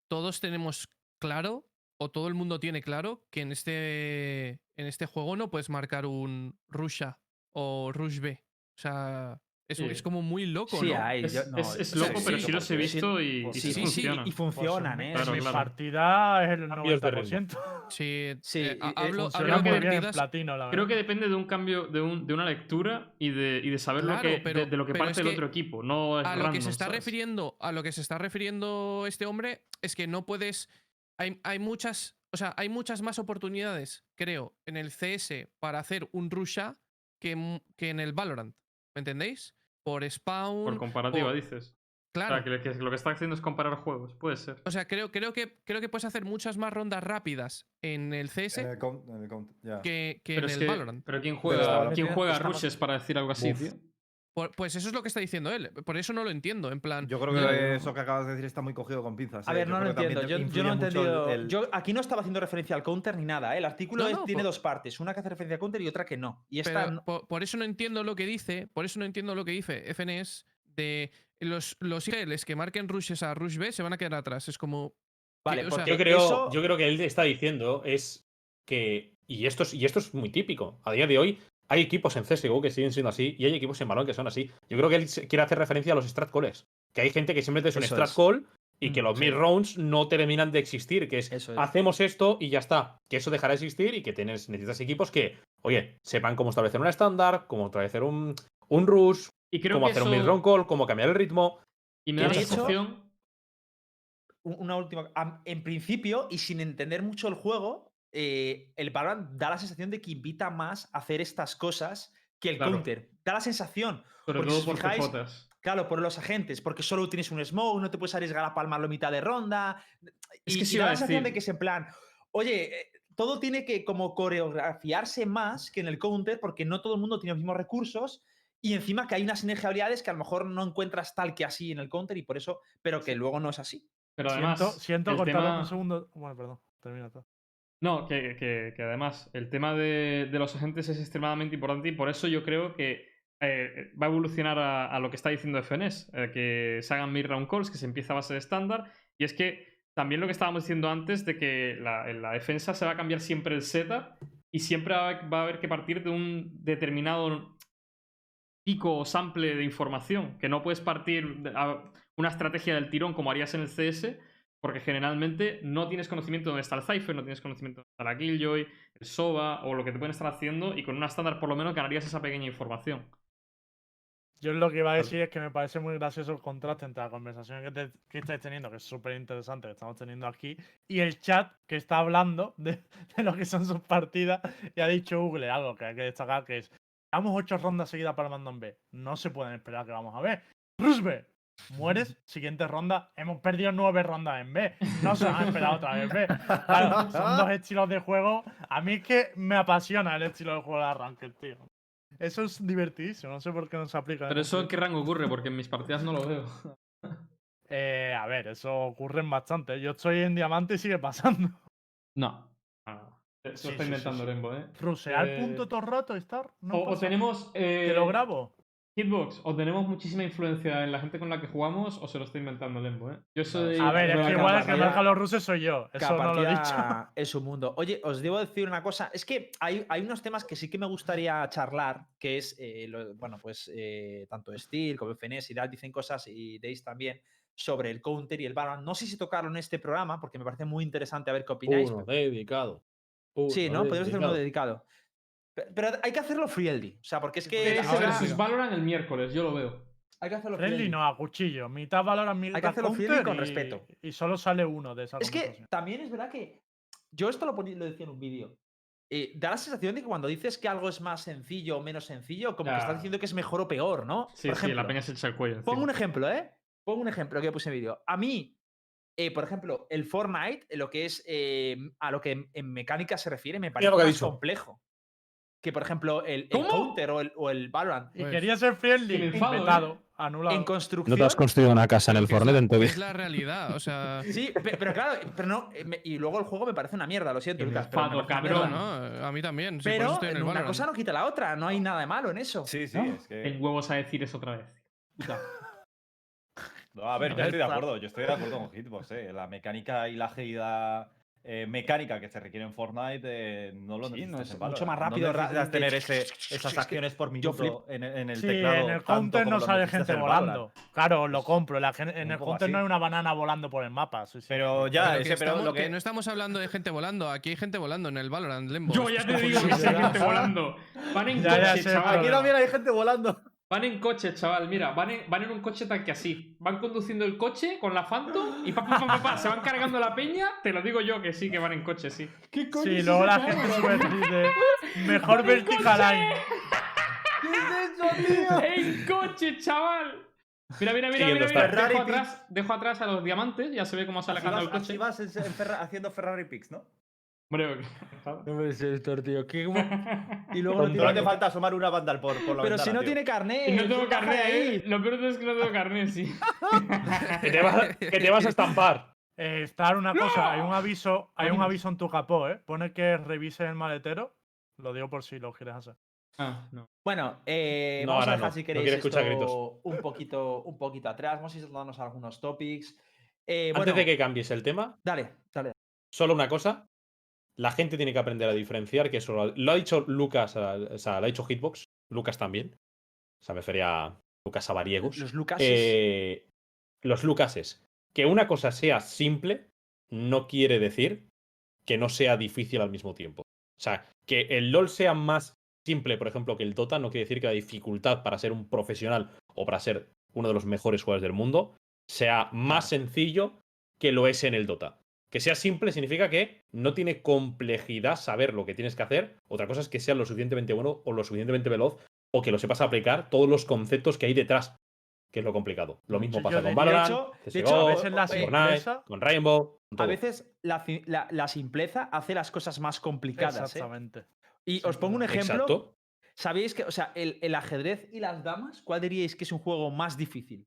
todos tenemos claro, o todo el mundo tiene claro, que en este, en este juego no puedes marcar un Rusha o Rush B. O sea, es, Sí. es como muy loco, Sí, ¿no? hay, Es, yo- no, es- es o sea, loco, sí, pero sí, sí los he visto y, pues y sí, funcionan, ¿eh? Claro, mi claro. partida es el Cambios de ritmo. 90%. Sí, Sí, eh, eh, hablo, hablo de partidas. platino, la Creo que depende de un cambio, de, un- de una lectura y de, y de saber Claro, lo que, de- pero- de, lo que parte el otro equipo. No es a lo que se está ¿sabes? refiriendo, a lo que se está refiriendo este hombre es que no puedes. Hay, hay muchas. O sea, hay muchas más oportunidades, creo, en el CS para hacer un Rusha que, que en el Valorant. ¿Me entendéis? Por spawn. Por comparativa, por- dices. Claro. O sea, que, lo que está haciendo es comparar juegos. Puede ser. O sea, creo, creo, que, creo que puedes hacer muchas más rondas rápidas en el CS En el count- en el count, ya. que, que Pero en el que. Valorant. Pero ¿quién Pero juega, ahora ¿quién juega rushes para decir algo así, Uf. tío? Por- pues eso es lo que está diciendo él. Por eso no lo entiendo. En plan. Yo creo que eso que acabas de decir está muy cogido con pinzas. A eh. ver, no lo entiendo. Yo, no he el- entendido. el- Yo aquí no estaba haciendo referencia al counter ni nada. ¿eh? El artículo No, es- no, tiene por- dos partes: una que hace referencia al counter y otra que no. Y esta Pero por, por eso no entiendo lo que dice, por eso no entiendo lo que dice FNS de los, los IGLs que marquen rushes a rush B se van a quedar atrás. Es como. Vale, o sea, porque Yo creo, eso- yo creo que él está diciendo es que. Y esto, es, y esto es muy típico. A día de hoy hay equipos en CSGO que siguen siendo así y hay equipos en balón que son así. Yo creo que él quiere hacer referencia a los strat calls. Que hay gente que simplemente es un strat es. call y que Mm, los sí. mid rounds no terminan de existir. Que es, Eso es. hacemos esto y ya está. Que eso dejará de existir y que tienes, necesitas equipos que, oye, sepan cómo establecer un estándar, cómo establecer un, un rush, Y creo cómo que hacer eso, un mid round call, cómo cambiar el ritmo. Y me da la sensación. un- una última. En principio, y sin entender mucho el juego, eh, el Valorant da la sensación de que invita más a hacer estas cosas que el Claro. counter. Da la sensación. Sobre porque si todo os por fijáis, CJs. Claro, por los agentes, porque solo tienes un smoke, no te puedes arriesgar a palmarlo a mitad de ronda. Es y, que y sí da iba la sensación de que es en plan, oye, eh, todo tiene que como coreografiarse más que en el counter, porque no todo el mundo tiene los mismos recursos. Y encima que hay unas sinergia de habilidades que a lo mejor no encuentras tal que así en el counter y por eso, pero que luego no es así. Pero además. siento siento cortarlo tema- un segundo. Bueno, perdón. Termina todo. No, que, además el tema de, los agentes es extremadamente importante y por eso yo creo que eh, va a evolucionar a, lo que está diciendo FNS, eh, que se hagan mid-round calls, que se empieza a base de estándar. Y es que también lo que estábamos diciendo antes de que la, en la defensa se va a cambiar siempre el setup y siempre va a, haber que partir de un determinado pico o sample de información, que no puedes partir una estrategia del tirón como harías en el CS, porque generalmente no tienes conocimiento de dónde está el Cypher, no tienes conocimiento de dónde está la Killjoy, el SOBA o lo que te pueden estar haciendo, y con un estándar por lo menos ganarías esa pequeña información. Yo lo que iba a decir es que me parece muy gracioso el contraste entre la conversación que, te- que estáis teniendo, que es súper interesante, que estamos teniendo aquí, y el chat que está hablando de, de lo que son sus partidas. Y ha dicho Google algo que hay que destacar, que es, damos ocho rondas seguidas para el mando en B. No se pueden esperar que vamos a ver. Rusbe, mueres, siguiente ronda. Hemos perdido nueve rondas en B. No se van a esperar otra vez B. Claro, son dos estilos de juego. A mí es que me apasiona el estilo de juego de Ranked, tío. Eso es divertidísimo, no sé por qué no se aplica. Pero eso qué rango ocurre, porque en mis partidas no lo veo. Eh, a ver, eso ocurre en bastante. Yo estoy en diamante y sigue pasando. No. no. Eso Sí, está sí, sí, inventando sí. Lembo, ¿eh? Rusear Eh, punto todo el rato, estar. No o, tenemos. eh, Te lo grabo. Hitbox, o tenemos muchísima influencia en la gente con la que jugamos, o se lo está inventando Lembo, ¿eh? Yo soy. A ver, es que igual el que marca los rusos soy yo. Eso no lo he dicho. Es un mundo. Oye, os debo decir una cosa. Es que hay, hay unos temas que sí que me gustaría charlar, que es, eh, lo- bueno, pues eh, tanto Steel como FNS y tal dicen cosas y Days también sobre el counter y el Valorant. No sé si tocarlo en este programa porque me parece muy interesante a ver qué opináis. Uno dedicado. sí, ¿no? Podríamos hacer uno dedicado. Pero hay que hacerlo friendly. O sea, porque es que ahora- versus Valorant el miércoles, yo lo veo. Hay que hacerlo Friendly friendly. no, a cuchillo. Mitad Valorant, mitad que hacerlo friendly con y- respeto. Y solo sale uno de esa Es que también es verdad que yo esto lo, poní- lo decía en un vídeo. eh, da la sensación de que cuando dices que algo es más sencillo o menos sencillo, como que estás diciendo que es mejor o peor, ¿no? Sí, Por sí, la peña se echa el cuello. Pongo un ejemplo, ¿eh? Pongo un ejemplo que puse en vídeo. A mí, eh, por ejemplo, el Fortnite, lo que es eh, a lo que en, en mecánica se refiere, me parece más complejo. Que, por ejemplo, el. Counter o el, o el Valorant. Y Pues, quería ser friendly, me enfado, ¿eh? anulado. En construcción. construido una casa en el que es la- Es la realidad, o sea. Sí, pe- pero, claro, pero no. eh, me- Y luego el juego me parece una mierda, lo siento, Lucas. enfado, cabrón. No, a mí también. sí, Pero estoy en el una Valorant. cosa no quita la otra, no hay nada de malo en eso. Sí, sí, ¿no? es que. En huevos a decir eso otra vez. Puta. No, a ver, yo estoy de acuerdo, yo estoy de acuerdo con Hitbox, eh. La mecánica y la agilidad eh, mecánica que se requiere en Fortnite eh, no lo Sí, necesitas no, es en mucho más No rápido, ra- tener ese, es esas que acciones por minuto en, en el Sí, teclado. en el counter no sale gente volando. Claro, lo compro. la en Un el counter no hay una banana volando por el mapa. sí, sí. Pero ya, Pero pero estamos- lo que que. no estamos hablando de gente volando. Aquí hay gente volando en el Valorant, Lembo. Yo ya te digo que sí hay gente volando. Van en Ya, ya coche, sé, chaval. Aquí también hay gente volando. Van en coche, chaval. Mira, van en, van en un coche tan que así. Van conduciendo el coche con la Phantom y pa, pa, pa, pa, pa, se van cargando la peña. Te lo digo yo que sí, que van en coche, sí. ¿Qué coño Sí, es luego la gente sube y dice, mejor vertical line. ¡En coche, chaval! Mira, mira, mira, mira, mira. Dejo atrás, dejo atrás a los diamantes, ya se ve cómo sale Así alejando el coche. así vas en- en Ferra- haciendo Ferrari Picks, ¿no? Hombre, No puede ser esto, tío. ¿Qué- Y luego no tiene te falta asomar una banda por, por la Pero si no tío. tiene carnet. Y no tengo carnet, ¿eh? ahí. Lo peor es que no tengo carnet, sí. Que te vas, que te vas a estampar. Eh, Star, una cosa, hay un aviso, hay un aviso en tu capó, ¿eh? Pone que revise el maletero. Lo digo por si lo quieres hacer. Ah, no. Bueno, eh, No, vamos a ahora dejar no. si queréis esto gritos. un poquito, un poquito atrás. Vamos a ir saltándonos algunos topics. Eh, Antes bueno, de que cambies el tema, Dale, dale. solo una cosa. La gente tiene que aprender a diferenciar, que eso lo, lo ha dicho Lucas, o sea, lo ha dicho Hitbox, Lucas también. O sea, me refería a Lucas Avariegos. Los Lucas. Eh, los Lucases. Que una cosa sea simple no quiere decir que no sea difícil al mismo tiempo. O sea, que el LOL sea más simple, por ejemplo, que el Dota, no quiere decir que la dificultad para ser un profesional o para ser uno de los mejores jugadores del mundo sea más sencillo que lo es en el Dota. Que sea simple significa que no tiene complejidad saber lo que tienes que hacer. Otra cosa es que sea lo suficientemente bueno o lo suficientemente veloz o que lo sepas aplicar todos los conceptos que hay detrás, que es lo complicado. Lo mismo pasa yo con Valorant, hecho- de CSGO, hecho, a veces la con simpleza- Fortnite, con Rainbow. con A veces la, ci- la- la simpleza hace las cosas más complicadas. ¿eh? Exactamente. Y Sí, os pongo un ejemplo. Exacto. ¿Sabéis que, o sea, el, el ajedrez y las damas, cuál diríais que es un juego más difícil?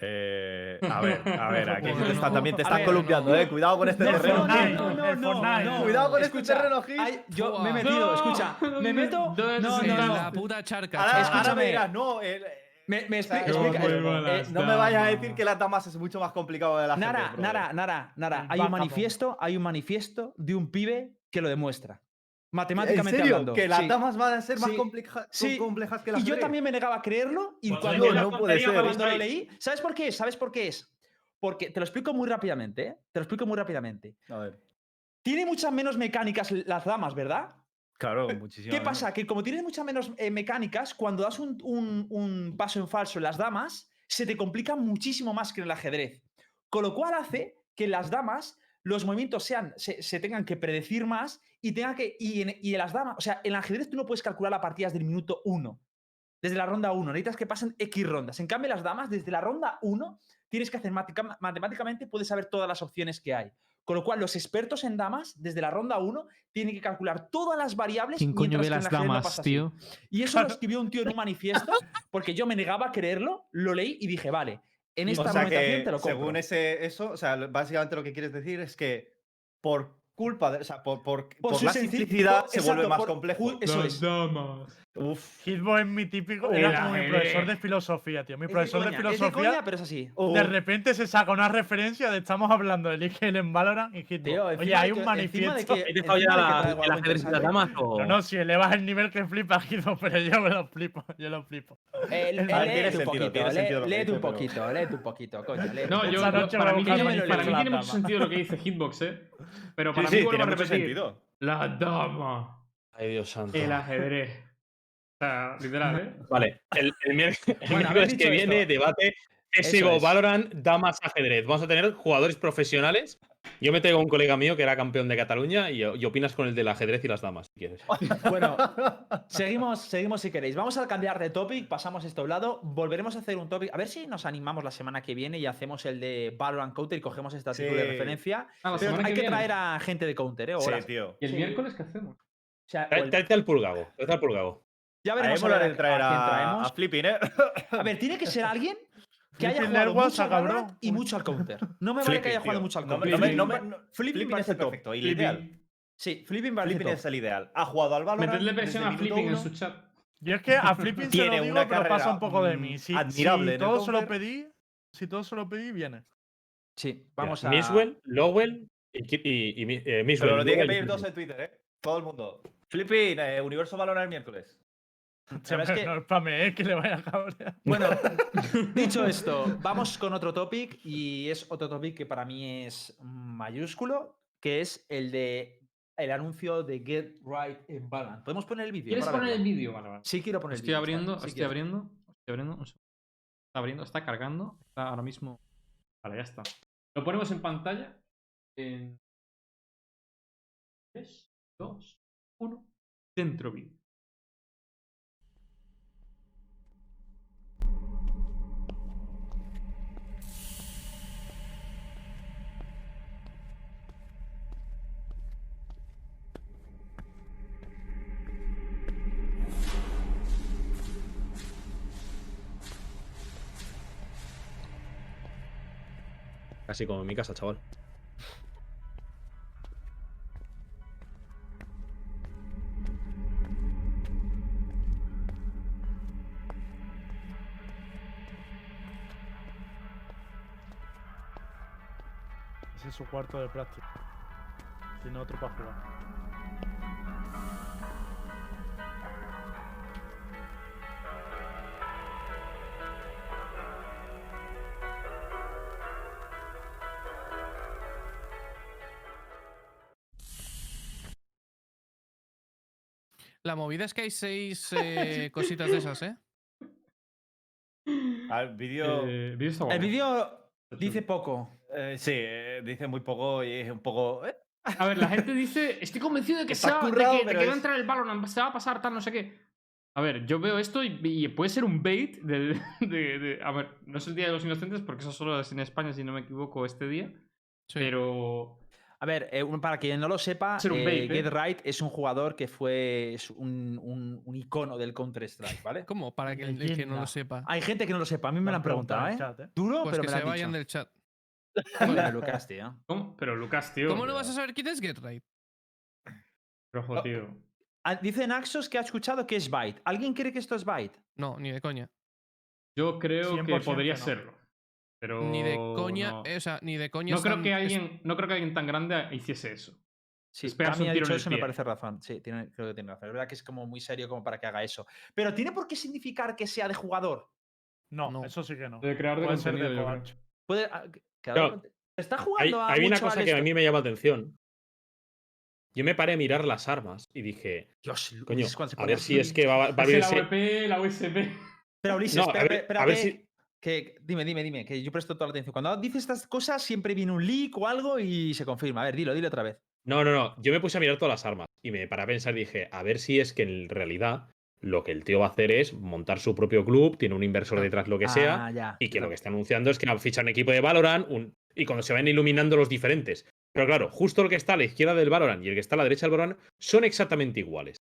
Eh, a ver, a ver, aquí también te están ver, columpiando, no. eh. Cuidado con este No, terreno. no, no, no. Cuidado con este Escucha, terreno, hay- yo me he metido, No, escucha, me ¿dónde- meto. No, no, no. La puta charca. Ahora, ahora Escúchame. me dirás, no. el- Me, explica- eh, no me vayas a decir que las damas es mucho más complicado de la Nara, gente. Nara, Nara, Nara. El Hay un manifiesto, hay un manifiesto de un pibe que lo demuestra. ¿En Matemáticamente serio? hablando. ¿Que las sí. damas van a ser más Sí. compleja- Sí. complejas que las Y yo también me negaba a creerlo. Y Pues cuando, no, puede ser. cuando lo leí, ¿sabes por qué es? ¿Sabes por qué es? Porque te lo explico muy rápidamente, ¿eh? Te lo explico muy rápidamente. A ver. Tiene muchas menos mecánicas las damas, ¿verdad? Claro, muchísimo. ¿Qué pasa? Que como tienes muchas menos eh, mecánicas, cuando das un, un- un paso en falso en las damas, se te complica muchísimo más que en el ajedrez. Con lo cual hace que las damas los movimientos sean, se, se tengan que predecir más y tenga que. Y en, y en las damas, o sea, en el ajedrez tú no puedes calcular las partidas del minuto 1. Desde la ronda 1. Necesitas que pasen X rondas. En cambio, las damas, desde la ronda 1, tienes que hacer matemáticamente, puedes saber todas las opciones que hay. Con lo cual, los expertos en damas, desde la ronda 1, tienen que calcular todas las variables. ¿Quién coño ve las el no damas, así. tío? Y eso lo escribió un tío en un manifiesto porque yo me negaba a creerlo, lo leí y dije, vale, en esta o sea argumentación que, te lo compro. según ese, eso, o sea, básicamente lo que quieres decir es que por culpa de, o sea, por, por, por su la simplicidad se vuelve más por- complejo. Eso es. damas. Uf. Hitbox es mi típico. Era como mi profesor de filosofía, tío. Mi Es de profesor de, es de filosofía. coña, pero es así. De repente se saca una referencia de estamos hablando de League en Valorant y Hitbox. Tío, Oye, hay de un de manifiesto. que- ¿Has encima dejado ya de la, ajedrez y las interesante. damas? O... No, no, si elevas el nivel que flipa Hitbox, pero yo me lo flipo, yo lo flipo. Eh, léete un poquito, léete un poquito, léete un poquito, coño. No, yo, para, mí tiene, mucho sentido lo que dice Hitbox, ¿eh? Pero para mí vuelvo tiene a mucho repetir. sentido. La dama. Ay, Dios santo. El ajedrez. Sea, literal, ¿eh? Vale, el, el mier- el Bueno, haber miércoles que viene, esto. debate CSGO, es. Valorant, Damas, Ajedrez. Vamos a tener jugadores profesionales. Yo me traigo a un colega mío que era campeón de Cataluña y, y opinas con el del ajedrez y las damas, si quieres. Bueno, seguimos, seguimos si queréis. Vamos a cambiar de topic, pasamos esto a un lado, volveremos a hacer un topic. A ver si nos animamos la semana que viene y hacemos el de Valorant Counter y cogemos este artículo de referencia. Ah, Pero hay que viene. traer a gente de Counter, ¿eh? Sí, tío. ¿Y el Sí. miércoles qué hacemos? O sea, el- Tráete al pulgago, tráete al pulgago. Ya veremos a ver a, traer a quién a, a Flipping, ¿eh? A ver, tiene que ser alguien que haya jugado mucho al cabrón. Valorant y mucho al Counter. No me vale que haya jugado tío. mucho al No me- Counter. no me- no me- Flipping- no- Flipping Flipping parece es el top. perfecto, y el ideal. Sí, Flipping Flipping es el ideal. Ha jugado al Valorant. Metedle presión a Flipping en su chat. Yo es que a Flipping se Tiene lo digo, una pero pasa carrera, un poco de mm, mí. Si, admirable si todo se lo pedí, si todo se lo pedí, viene. Sí, vamos a. Miswell, Lowell y, y, y Mi- eh, Miswell. Pero lo tiene que y pedir todos en Twitter, ¿eh? Todo el mundo. Flipping, eh, Universo Valorant el miércoles. No que le vaya a cabrear. Bueno, dicho esto, vamos con otro topic y es otro topic que para mí es mayúsculo, que es el de el anuncio de Get Right en Valorant. ¿Podemos poner el vídeo? ¿Quieres poner el vídeo? Vale, vale. Sí, quiero poner el Estoy vídeo. abriendo, sí, estoy quiero. abriendo, estoy abriendo. segundo. Está abriendo, está cargando. Está ahora mismo. Vale, ya está. Lo ponemos en pantalla. En 3, 2, 1. Dentro vídeo. Casi como en mi casa, chaval. Ese es su cuarto de práctica. Tiene otro para jugar. La movida es que hay seis eh, cositas de esas, ¿eh? Al vídeo. Eh, vídeo El vídeo dice poco. eh, sí, eh, dice muy poco y es un poco. ¿eh? A ver, la gente dice, estoy convencido de que, Está se va, de que, de que va a entrar el Valorant, se va a pasar tal, no sé qué. A ver, yo veo esto y, y puede ser un bait de, de- de- A ver, no es el Día de los Inocentes porque eso solo es en España, si no me equivoco, este día. Sí. Pero... A ver, eh, para quien no lo sepa, eh. Get Right es un jugador que fue es un, un- un icono del Counter-Strike, ¿vale? ¿Cómo? Para que el que no lo sepa. Hay gente que no lo sepa, a mí me lo han preguntado, ¿eh? chat, ¿eh? Duro, Pues pero que me lo se vayan dicho. del chat. Joder, Lucas, tío. ¿Cómo? Pero Lucas, tío. ¿Cómo no vas a saber quién es Get Right? Rojo, tío. Ah, Dice Naxos que ha escuchado que es Byte. ¿Alguien cree que esto es Byte? No, ni de coña. Yo creo que 100% podría no. serlo. Pero... Ni de coña. no. eh, o sea, ni de coña. No creo, están- que es- alguien, no creo que alguien tan grande hiciese eso. Sí, Es Cami un ha tiro dicho en el eso me parece razón. Sí, tiene- creo que tiene razón. Es verdad que es como muy serio como para que haga eso. Pero ¿tiene por qué significar que sea de jugador? No, No. eso sí que no. De creador de Puede ser de. Puede, ah, Claro, Está Hay, jugando a hay una cosa que a mí me llama la atención. Yo me paré a mirar las armas y dije, Dios, coño, a ver si es que va, va a Es abrir el ese- AWP, la USB. Pero Ulises, No, a espérate, ver- a ver si- que, dime, dime, dime, que yo presto toda la atención. Cuando dice estas cosas siempre viene un leak o algo y se confirma. A ver, dilo, dilo otra vez. No, no, no. Yo me puse a mirar todas las armas y me paré a pensar dije, a ver si es que en realidad lo que el tío va a hacer es montar su propio club, tiene un inversor detrás, lo que sea, Ah, ya. y que lo que está anunciando es que va a fichar un equipo de Valorant un- y cuando se van iluminando los diferentes. Pero claro, justo el que está a la izquierda del Valorant y el que está a la derecha del Valorant son exactamente iguales.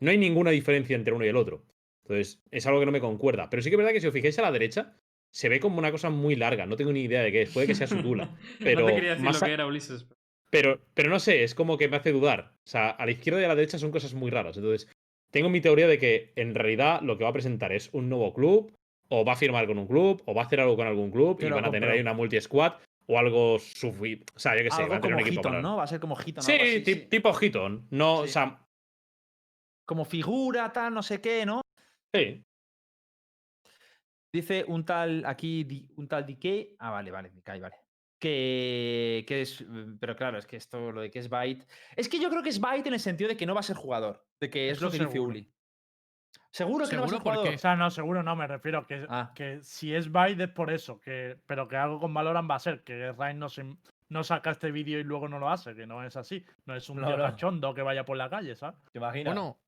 No hay ninguna diferencia entre uno y el otro. Entonces, es algo que no me concuerda. Pero sí que es verdad que si os fijáis a la derecha, se ve como una cosa muy larga. No tengo ni idea de qué es. Puede que sea su tula. Pero no te quería decir más lo a- que era Ulises. Pero, pero no sé, es como que me hace dudar. O sea, a la izquierda y a la derecha son cosas muy raras. Entonces, tengo mi teoría de que en realidad lo que va a presentar es un nuevo club, o va a firmar con un club, o va a hacer algo con algún club, y van a tener ahí una multi-squad, o algo sufi... O sea, yo qué sé, Algo van a tener un equipo Hiton, para- ¿no? Va a ser como Hiton. Sí, así, sí. tipo Hiton. No, o sea, Como figura, tal, no sé qué, ¿no? Sí. Dice un tal aquí, un tal Decay. Ah, vale, vale, Decay, vale. Que, que es. mm, Pero claro, es que esto, lo de que es Byte. Es que yo creo que es Byte en el sentido de que no va a ser jugador. De que es Eso lo que dice. Uli. Seguro que no va a ser Seguro porque- jugador. O sea, no, seguro no, me refiero que, Ah. que si es Bide es por eso, que, pero que algo con Valorant va a ser, que Ryan no, se, no saca este vídeo y luego no lo hace, que no es así. No es un No, no. que vaya por la calle, ¿sabes? ¿Te imaginas? Bueno,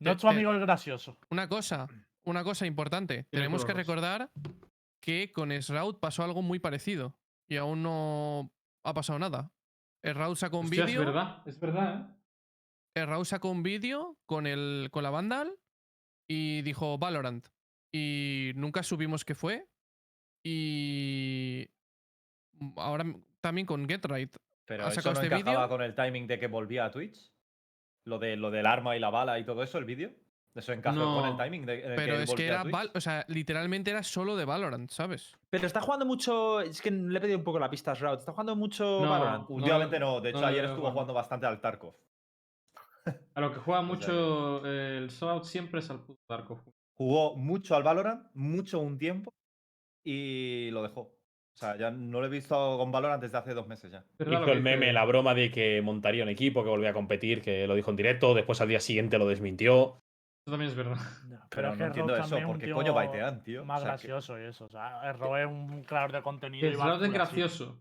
No es tu amigo el gracioso. una cosa, una cosa importante. Tenemos que recordar que con Shroud pasó algo muy parecido y aún no ha pasado nada. Shroud sacó un Hostia, es vídeo. verdad, es verdad, ¿eh? Raúl sacó un vídeo con, el, con la Vandal y dijo Valorant. Y nunca supimos qué fue. Y ahora también con Get Right. Pero ¿Ha eso sacado no este encajaba vídeo? con el timing de que volvía a Twitch. Lo, de, lo del arma y la bala y todo eso, el vídeo. Eso encaja con el No. timing de, en el Pero que es que era, o sea, literalmente era solo de Valorant, ¿sabes? Pero está jugando mucho. Es que le he pedido un poco la pista a Shroud. Está jugando mucho No. Valorant. Últimamente no, de hecho no ayer estuvo jugando. jugando bastante al Tarkov. A lo que juega O sea mucho eh, el Shroud siempre es al puto Tarkov. Jugó mucho al Valorant, mucho un tiempo, y lo dejó. O sea, ya no lo he visto con Valorant desde hace dos meses ya. ¿Verdad lo Hizo el meme, dice- la broma de que montaría un equipo, que volvía a competir, que lo dijo en directo, después al día siguiente lo desmintió. Eso también es verdad. Pero es no que entiendo eso, también es un ¿por qué tío coño baitean, tío? Más O sea, que- gracioso y eso. O sea, Ro es un creador de contenido. El y va es gracioso.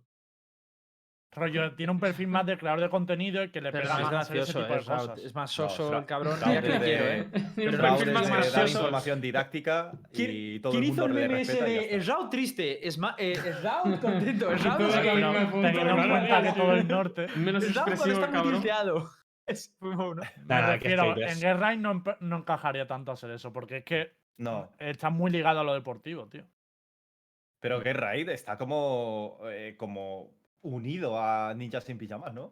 Rollo, tiene un perfil más de creador de contenido y que le pega es más hacer ese tipo eh, de Shroud. cosas. Es más soso el cabrón. Es ¿eh? Un Pero Shroud perfil es más de dar gracioso. información didáctica ¿Quién, y todo quién el hizo mundo el meme de triste? Es eh, el Shroud contento. A punto, teniendo en cuenta que todo el norte. Menos expresivo, cabrón. tilteado. Es refiero, haters. en Guerra no, encajaría tanto hacer eso, porque es que No, está muy ligado a lo deportivo, tío. pero Raid está como, eh, como unido a Ninjas sin pijamas, ¿no?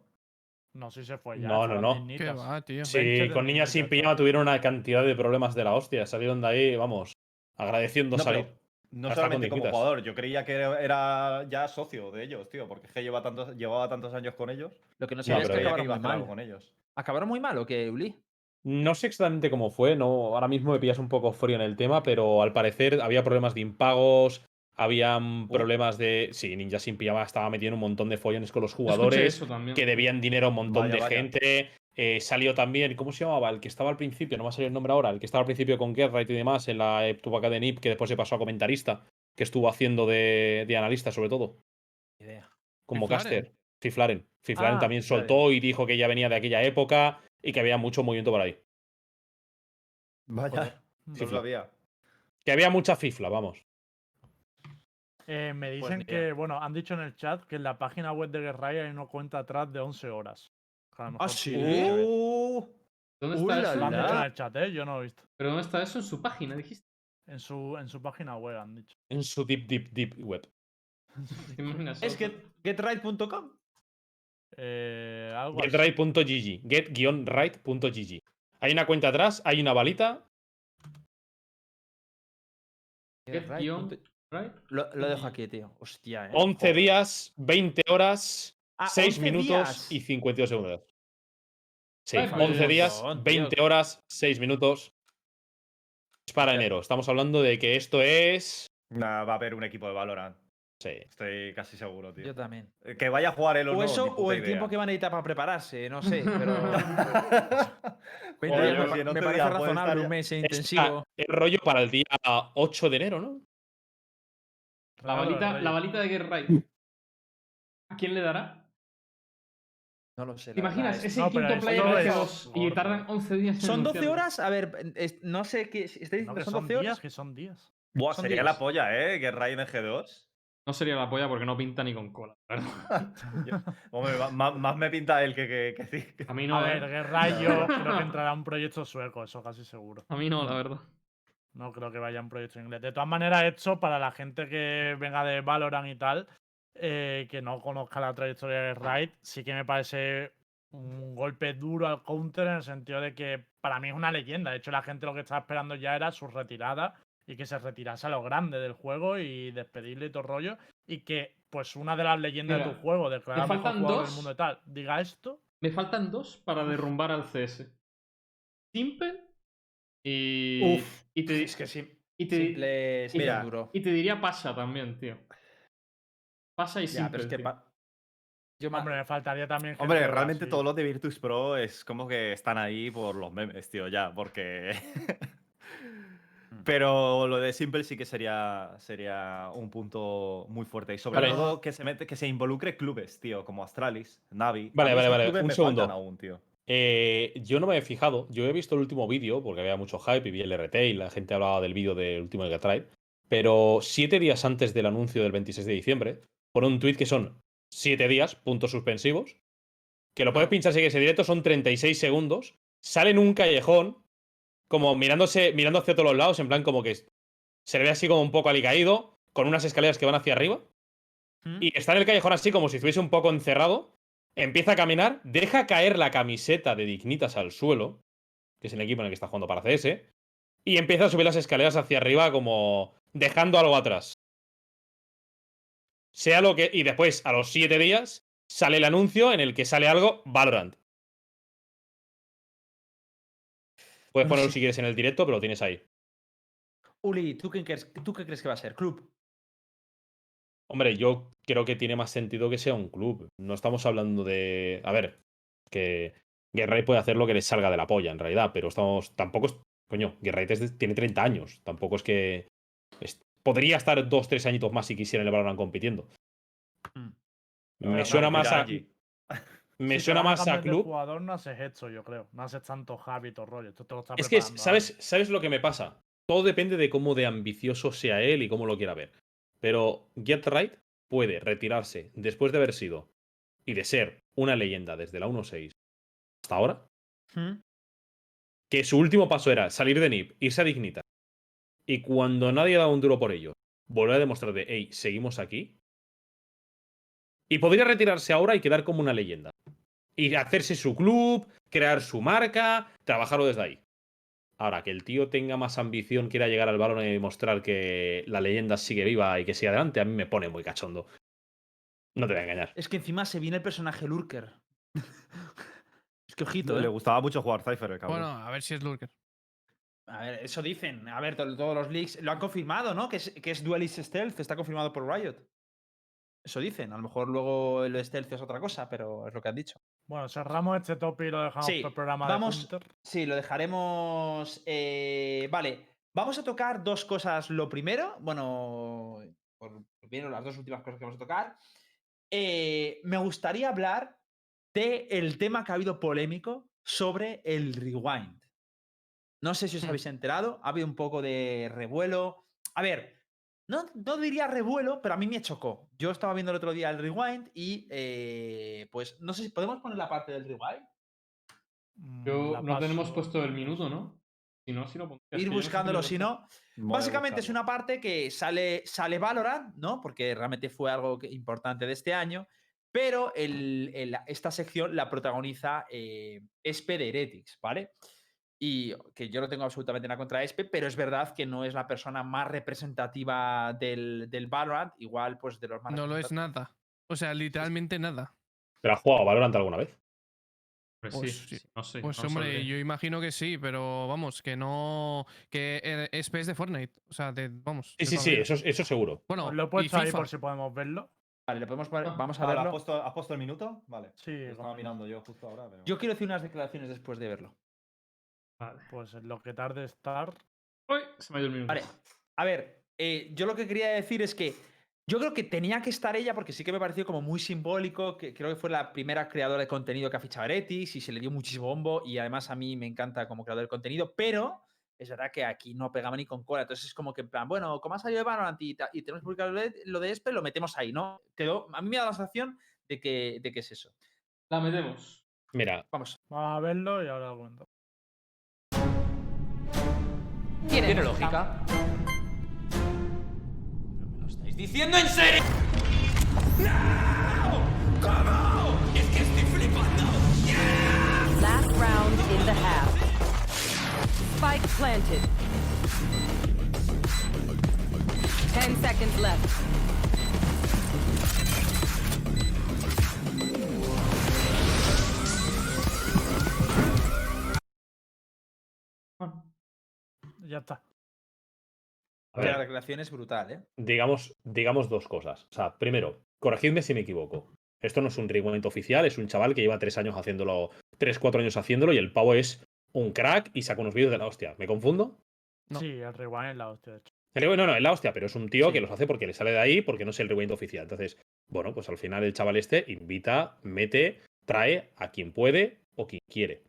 No sé si se fue ya. No, no, no. ¿Qué va, tío? Sí, con niñas sin pijama tuvieron una cantidad de problemas de la hostia. Salieron de ahí, vamos, agradeciendo No, salir. no solamente con como jugador, yo creía que era ya socio de ellos, tío, porque es que lleva tantos, llevaba tantos años con ellos. Lo que no No, sabía es que acabaron muy mal. con ellos. ¿Acabaron muy mal o qué, Uli? No sé exactamente cómo fue, no, ahora mismo me pillas un poco frío en el tema, pero al parecer había problemas de impagos, habían problemas de. Sí, Ninja sin pijama estaba metiendo un montón de follones con los jugadores, eso también. que debían dinero a un montón Vaya, de vaya. gente. eh, salió también, ¿cómo se llamaba? El que estaba al principio, no me ha salido el nombre ahora, el que estaba al principio con Guerra y demás en la época de NIP, que después se pasó a comentarista, que estuvo haciendo de, de analista sobre todo, idea. como caster. Fiflaren. Fiflaren Ah, también vale. soltó y dijo que ya venía de aquella época y que había mucho movimiento por ahí. Vaya, no lo sabía. Que había mucha fifla, vamos. Eh, me Pues dicen que, bueno, han dicho en el chat que en la página web de Guerrilla hay una cuenta atrás de 11 horas. Que a lo mejor sí? ¿Dónde Uy, está la eso? Lo han dicho en el chat, ¿eh? Yo no lo he visto. ¿Pero dónde está eso? En su página, dijiste. En su, en su página web han dicho. En su deep, deep, deep web. Es get, getright.com. Eh. Getright.gg. Get-right.gg. Hay una cuenta atrás, hay una balita. Get. Lo, lo dejo aquí, tío. Hostia, eh. 11 Joder. días, 20 horas, Ah, 6 11 minutos días. y 52 segundos. Sí, Ay, 11 pues, días, montón, tío. 20 horas, 6 minutos. Es para enero. Estamos hablando de que esto es. nah, va a haber un equipo de Valorant. Sí. Estoy casi seguro, tío. Yo también. Eh, Que vaya a jugar él o, O no. eso, o el tiempo idea. que van a necesitar para prepararse, no sé, pero. 20 Oye, días me, si pa- me parece razonable estar un mes Es intensivo. el rollo para el día 8 de enero, ¿no? La balita, la balita de Right. ¿A quién le dará? No lo sé. ¿Te imaginas? Ese No, quinto player de es G2 y tardan 11 días en Son 12 anunciarlo. horas. A ver, es- no sé qué. ¿Estáis No, diciendo que que son son 12 días, horas? que son días. Buah, Son sería días. la polla, ¿eh? Que Raiden en G2. No sería la polla porque no pinta ni con cola. la verdad. Hombre, ma- más, más me pinta él que, que, que sí. A mí no, a ver, ¿eh? Guerra yo creo que entrará un proyecto sueco, eso casi seguro. A mí no, la verdad. No creo que vaya un proyecto inglés. De todas maneras, hecho para la gente que venga de Valorant y tal, eh, que no conozca la trayectoria de Raid, sí que me parece un golpe duro al counter en el sentido de que para mí es una leyenda. De hecho, la gente lo que estaba esperando ya era su retirada y que se retirase a lo grande del juego y despedirle y todo el rollo. Y que, pues, una de las leyendas de Mira, tu juego, declarado mejor jugador del dos. mundo y tal, diga esto. Me faltan dos para derrumbar al CS. Simple y. Uf, y te, es que sí. y te, Simple, Mira, es duro. y te diría Pasha también, tío. Pasha y Ya, Simple. pero es que. pa- Yo me- Hombre, me faltaría también. Hombre, realmente todos los de Virtus Pro es como que están ahí por los memes, tío, ya, porque. Pero lo de Simple sí que sería, sería un punto muy fuerte. Y sobre Vale. todo que se, mete, que se involucre clubes, tío, como Astralis, Navi. Vale, vale, vale, un segundo. faltan aún, tío. Eh, yo no me he fijado. Yo he visto el último vídeo porque había mucho hype y vi el RT y la gente hablaba del vídeo del último Get Right. Pero siete días antes del anuncio del 26 de diciembre, por un tweet que son siete días, puntos suspensivos, que lo puedes pinchar si quieres en directo, son 36 segundos, sale en un callejón, como mirándose, mirando hacia todos los lados, en plan como que se le ve así como un poco alicaído, con unas escaleras que van hacia arriba, ¿Mm? y está en el callejón así como si estuviese un poco encerrado. Empieza a caminar, deja caer la camiseta de Dignitas al suelo, que es el equipo en el que está jugando para CS, y empieza a subir las escaleras hacia arriba como dejando algo atrás. Sea lo que. Y después, a los siete días, sale el anuncio en el que sale algo Valorant. Puedes ponerlo si quieres en el directo, pero lo tienes ahí. Uli, ¿tú qué, crees, ¿tú qué crees que va a ser? ¿Club? Hombre, yo creo que tiene más sentido que sea un club. No estamos hablando de. A ver, que Guerrero puede hacer lo que le salga de la polla, en realidad, pero estamos. Tampoco es. Coño, Guerrero tiene 30 años. Tampoco es que. es- podría estar dos, tres añitos más si quisiera el Valorant compitiendo. Mm. Me suena más a. allí. Me Si suena más a club. jugador no haces esto, yo creo. No haces tanto hábitos, rollo. Esto te lo está Es que, preparando ¿sabes. ¿sabes lo que me pasa? Todo depende de cómo de ambicioso sea él y cómo lo quiera ver. Pero Get Right puede retirarse después de haber sido y de ser una leyenda desde la 1.6 hasta ahora. ¿Mm? Que su último paso era salir de NIP, irse a Dignita. Y cuando nadie daba un duro por ello, volver a demostrar de, hey, seguimos aquí. Y podría retirarse ahora y quedar como una leyenda. Y hacerse su club, crear su marca, trabajarlo desde ahí. Ahora, que el tío tenga más ambición, quiera llegar al balón y demostrar que la leyenda sigue viva y que sigue adelante, a mí me pone muy cachondo. No te voy a engañar. Es que encima se viene el personaje Lurker. es que ojito, Le ¿eh? gustaba mucho jugar Cypher, el cabrón. Bueno, a ver si es Lurker. A ver, eso dicen. A ver, to- todos los leaks lo han confirmado, ¿no? Que es, que es Duelist Stealth, está confirmado por Riot. Eso dicen. A lo mejor luego de Stealth es otra cosa, pero es lo que han dicho. Bueno, cerramos este top y lo dejamos Sí, para el programa vamos- de. Sí, lo dejaremos. eh, vale, vamos a tocar dos cosas. Lo primero, bueno, por primero las dos últimas cosas que vamos a tocar. eh, me gustaría hablar del el tema que ha habido polémico sobre el rewind. No sé si os Hmm. habéis enterado, ha habido un poco de revuelo. A ver, no, no diría revuelo, pero a mí me chocó. Yo estaba viendo el otro día el rewind y eh, pues no sé si podemos poner la parte del rewind. Mm, Yo la no tenemos puesto el minuto. ¿no? Si no, si ir no sé buscándolo, lo si no. Básicamente es una parte que sale, sale Valorant, ¿no? Porque realmente fue algo que- importante de este año. Pero el- el- esta sección la protagoniza eh, Espe de Heretics, ¿vale? Y que yo no tengo absolutamente nada contra Espe, pero es verdad que no es la persona más representativa del, del Valorant. Igual, pues de los más No lo es nada. O sea, literalmente nada. ¿Pero has jugado Valorant alguna vez? Pues Pues sí, sí. no sé. Pues no hombre, sabría. yo imagino que sí, pero vamos, que no. Que eh, es PES de Fortnite. O sea, de, vamos. Sí, de sí, sí, eso, eso seguro. Bueno, lo he y puesto ahí FIFA. por si podemos verlo. Vale, le podemos poner- Ah, vamos a Vale, ¿has, verlo. puesto, has puesto el minuto? Vale. Sí, Lo estaba mirando yo justo ahora. pero- Yo quiero decir unas declaraciones después de verlo. Vale. Pues lo que tarde estar. Uy, se me ha ido el minuto. Vale, a ver, eh, yo lo que quería decir es que yo creo que tenía que estar ella porque sí que me pareció como muy simbólico, que creo que fue la primera creadora de contenido que ha fichado Heretics y se le dio muchísimo bombo y además a mí me encanta como creador de contenido, pero es verdad que aquí no pegaba ni con cola, entonces es como que en plan, bueno, como ha salido de Valorant y, y tenemos que publicar lo de, lo de Espe, lo metemos ahí, ¿no? Quedó, a mí me da la sensación de que, de que es eso. La metemos. Mira, Vamos. Vamos a verlo y ahora lo cuento. Tiene lógica. ¿Pero me lo estáis diciendo en serio? ¡No! ¿Cómo? Es que estoy flipando. Last round in the half. Spike planted. Ten seconds left. Ya está. a La ver, declaración es brutal, ¿eh? digamos, digamos dos cosas. O sea, primero, corregidme si me equivoco. Esto no es un rewind oficial, es un chaval que lleva tres años haciéndolo, tres, cuatro años haciéndolo y el pavo es un crack y saca unos vídeos de la hostia. ¿Me confundo? No. Sí, el rewind es la hostia, de hecho. El rewind no, no, es la hostia, pero es un tío Sí. que los hace porque le sale de ahí, porque no es el rewind oficial. Entonces, bueno, pues al final el chaval este invita, mete, trae a quien puede o quien quiere.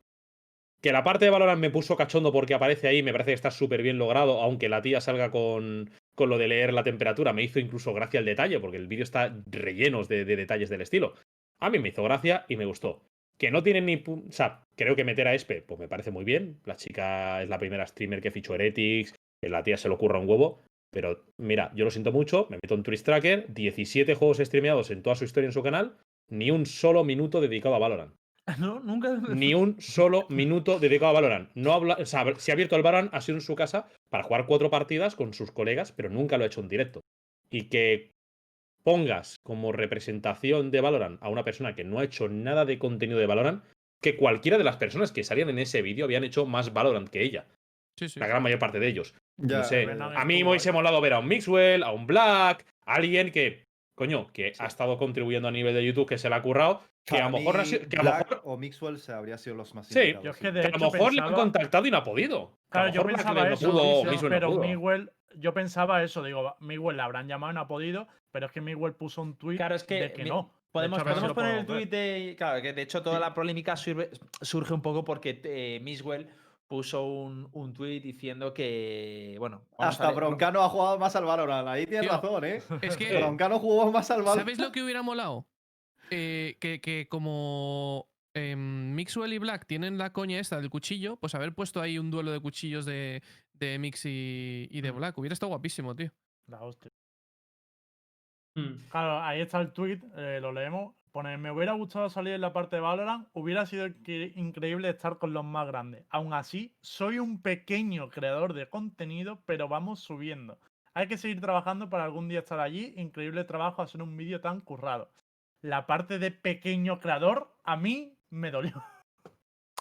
Que la parte de Valorant me puso cachondo porque aparece ahí, me parece que está súper bien logrado, aunque la tía salga con, con lo de leer la temperatura. Me hizo incluso gracia el detalle, porque el vídeo está relleno de, de detalles del estilo. A mí me hizo gracia y me gustó. Que no tienen ni. O sea, creo que meter a Espe, pues me parece muy bien. La chica es la primera streamer que fichó Heretics, que la tía se le ocurra un huevo. Pero mira, yo lo siento mucho, me meto en Twitch Tracker, 17 juegos streameados en toda su historia en su canal, ni un solo minuto dedicado a Valorant. No, nunca. Ni un solo minuto dedicado a Valorant. No habla, o sea, se ha abierto el Valorant, ha sido en su casa para jugar cuatro partidas con sus colegas, pero nunca lo ha hecho en directo. Y que pongas como representación de Valorant a una persona que no ha hecho nada de contenido de Valorant, que cualquiera de las personas que salían en ese vídeo habían hecho más Valorant que ella. Sí, sí. La gran mayor parte de ellos. Ya, no sé. A mí me hubiese molado ver a un Mixwell, a un Black, a alguien que, coño, que ha estado contribuyendo a nivel de YouTube, que se le ha currado, que a lo mejor, que a mejor, o Mixwell se habría sido los más Sí. Yo es sí. que de que a lo mejor le han contactado y no ha podido. Claro, yo pensaba no eso, pudo, Mixwell no pero pudo. Miguel, yo pensaba eso, digo, Miguel la habrán llamado y no ha podido, pero es que Miguel puso un tweet Claro, es que, de que mi- no. De Podemos, hecho, si podemos poner el ver. de. Claro, que de hecho toda la polémica surge, surge un poco porque eh, Miswell puso un, un tweet diciendo que. Bueno, Hasta Broncano ha jugado más al Valorant. Ahí tienes Tío, razón, ¿eh? Es que, Broncano jugó más al Valorant. ¿sabéis lo que hubiera molado? Eh, que, que como em, Mixwell y Black tienen la coña esta del cuchillo, pues haber puesto ahí un duelo de cuchillos de, de Mix y, y de Mm. Black. Hubiera estado guapísimo, tío. La hostia. Mm. Claro, ahí está el tweet, eh, lo leemos. Pone, me hubiera gustado salir en la parte de Valorant, hubiera sido increíble estar con los más grandes. Aún así, soy un pequeño creador de contenido, pero vamos subiendo. Hay que seguir trabajando para algún día estar allí. Increíble trabajo hacer un vídeo tan currado. La parte de pequeño creador, a mí me dolió.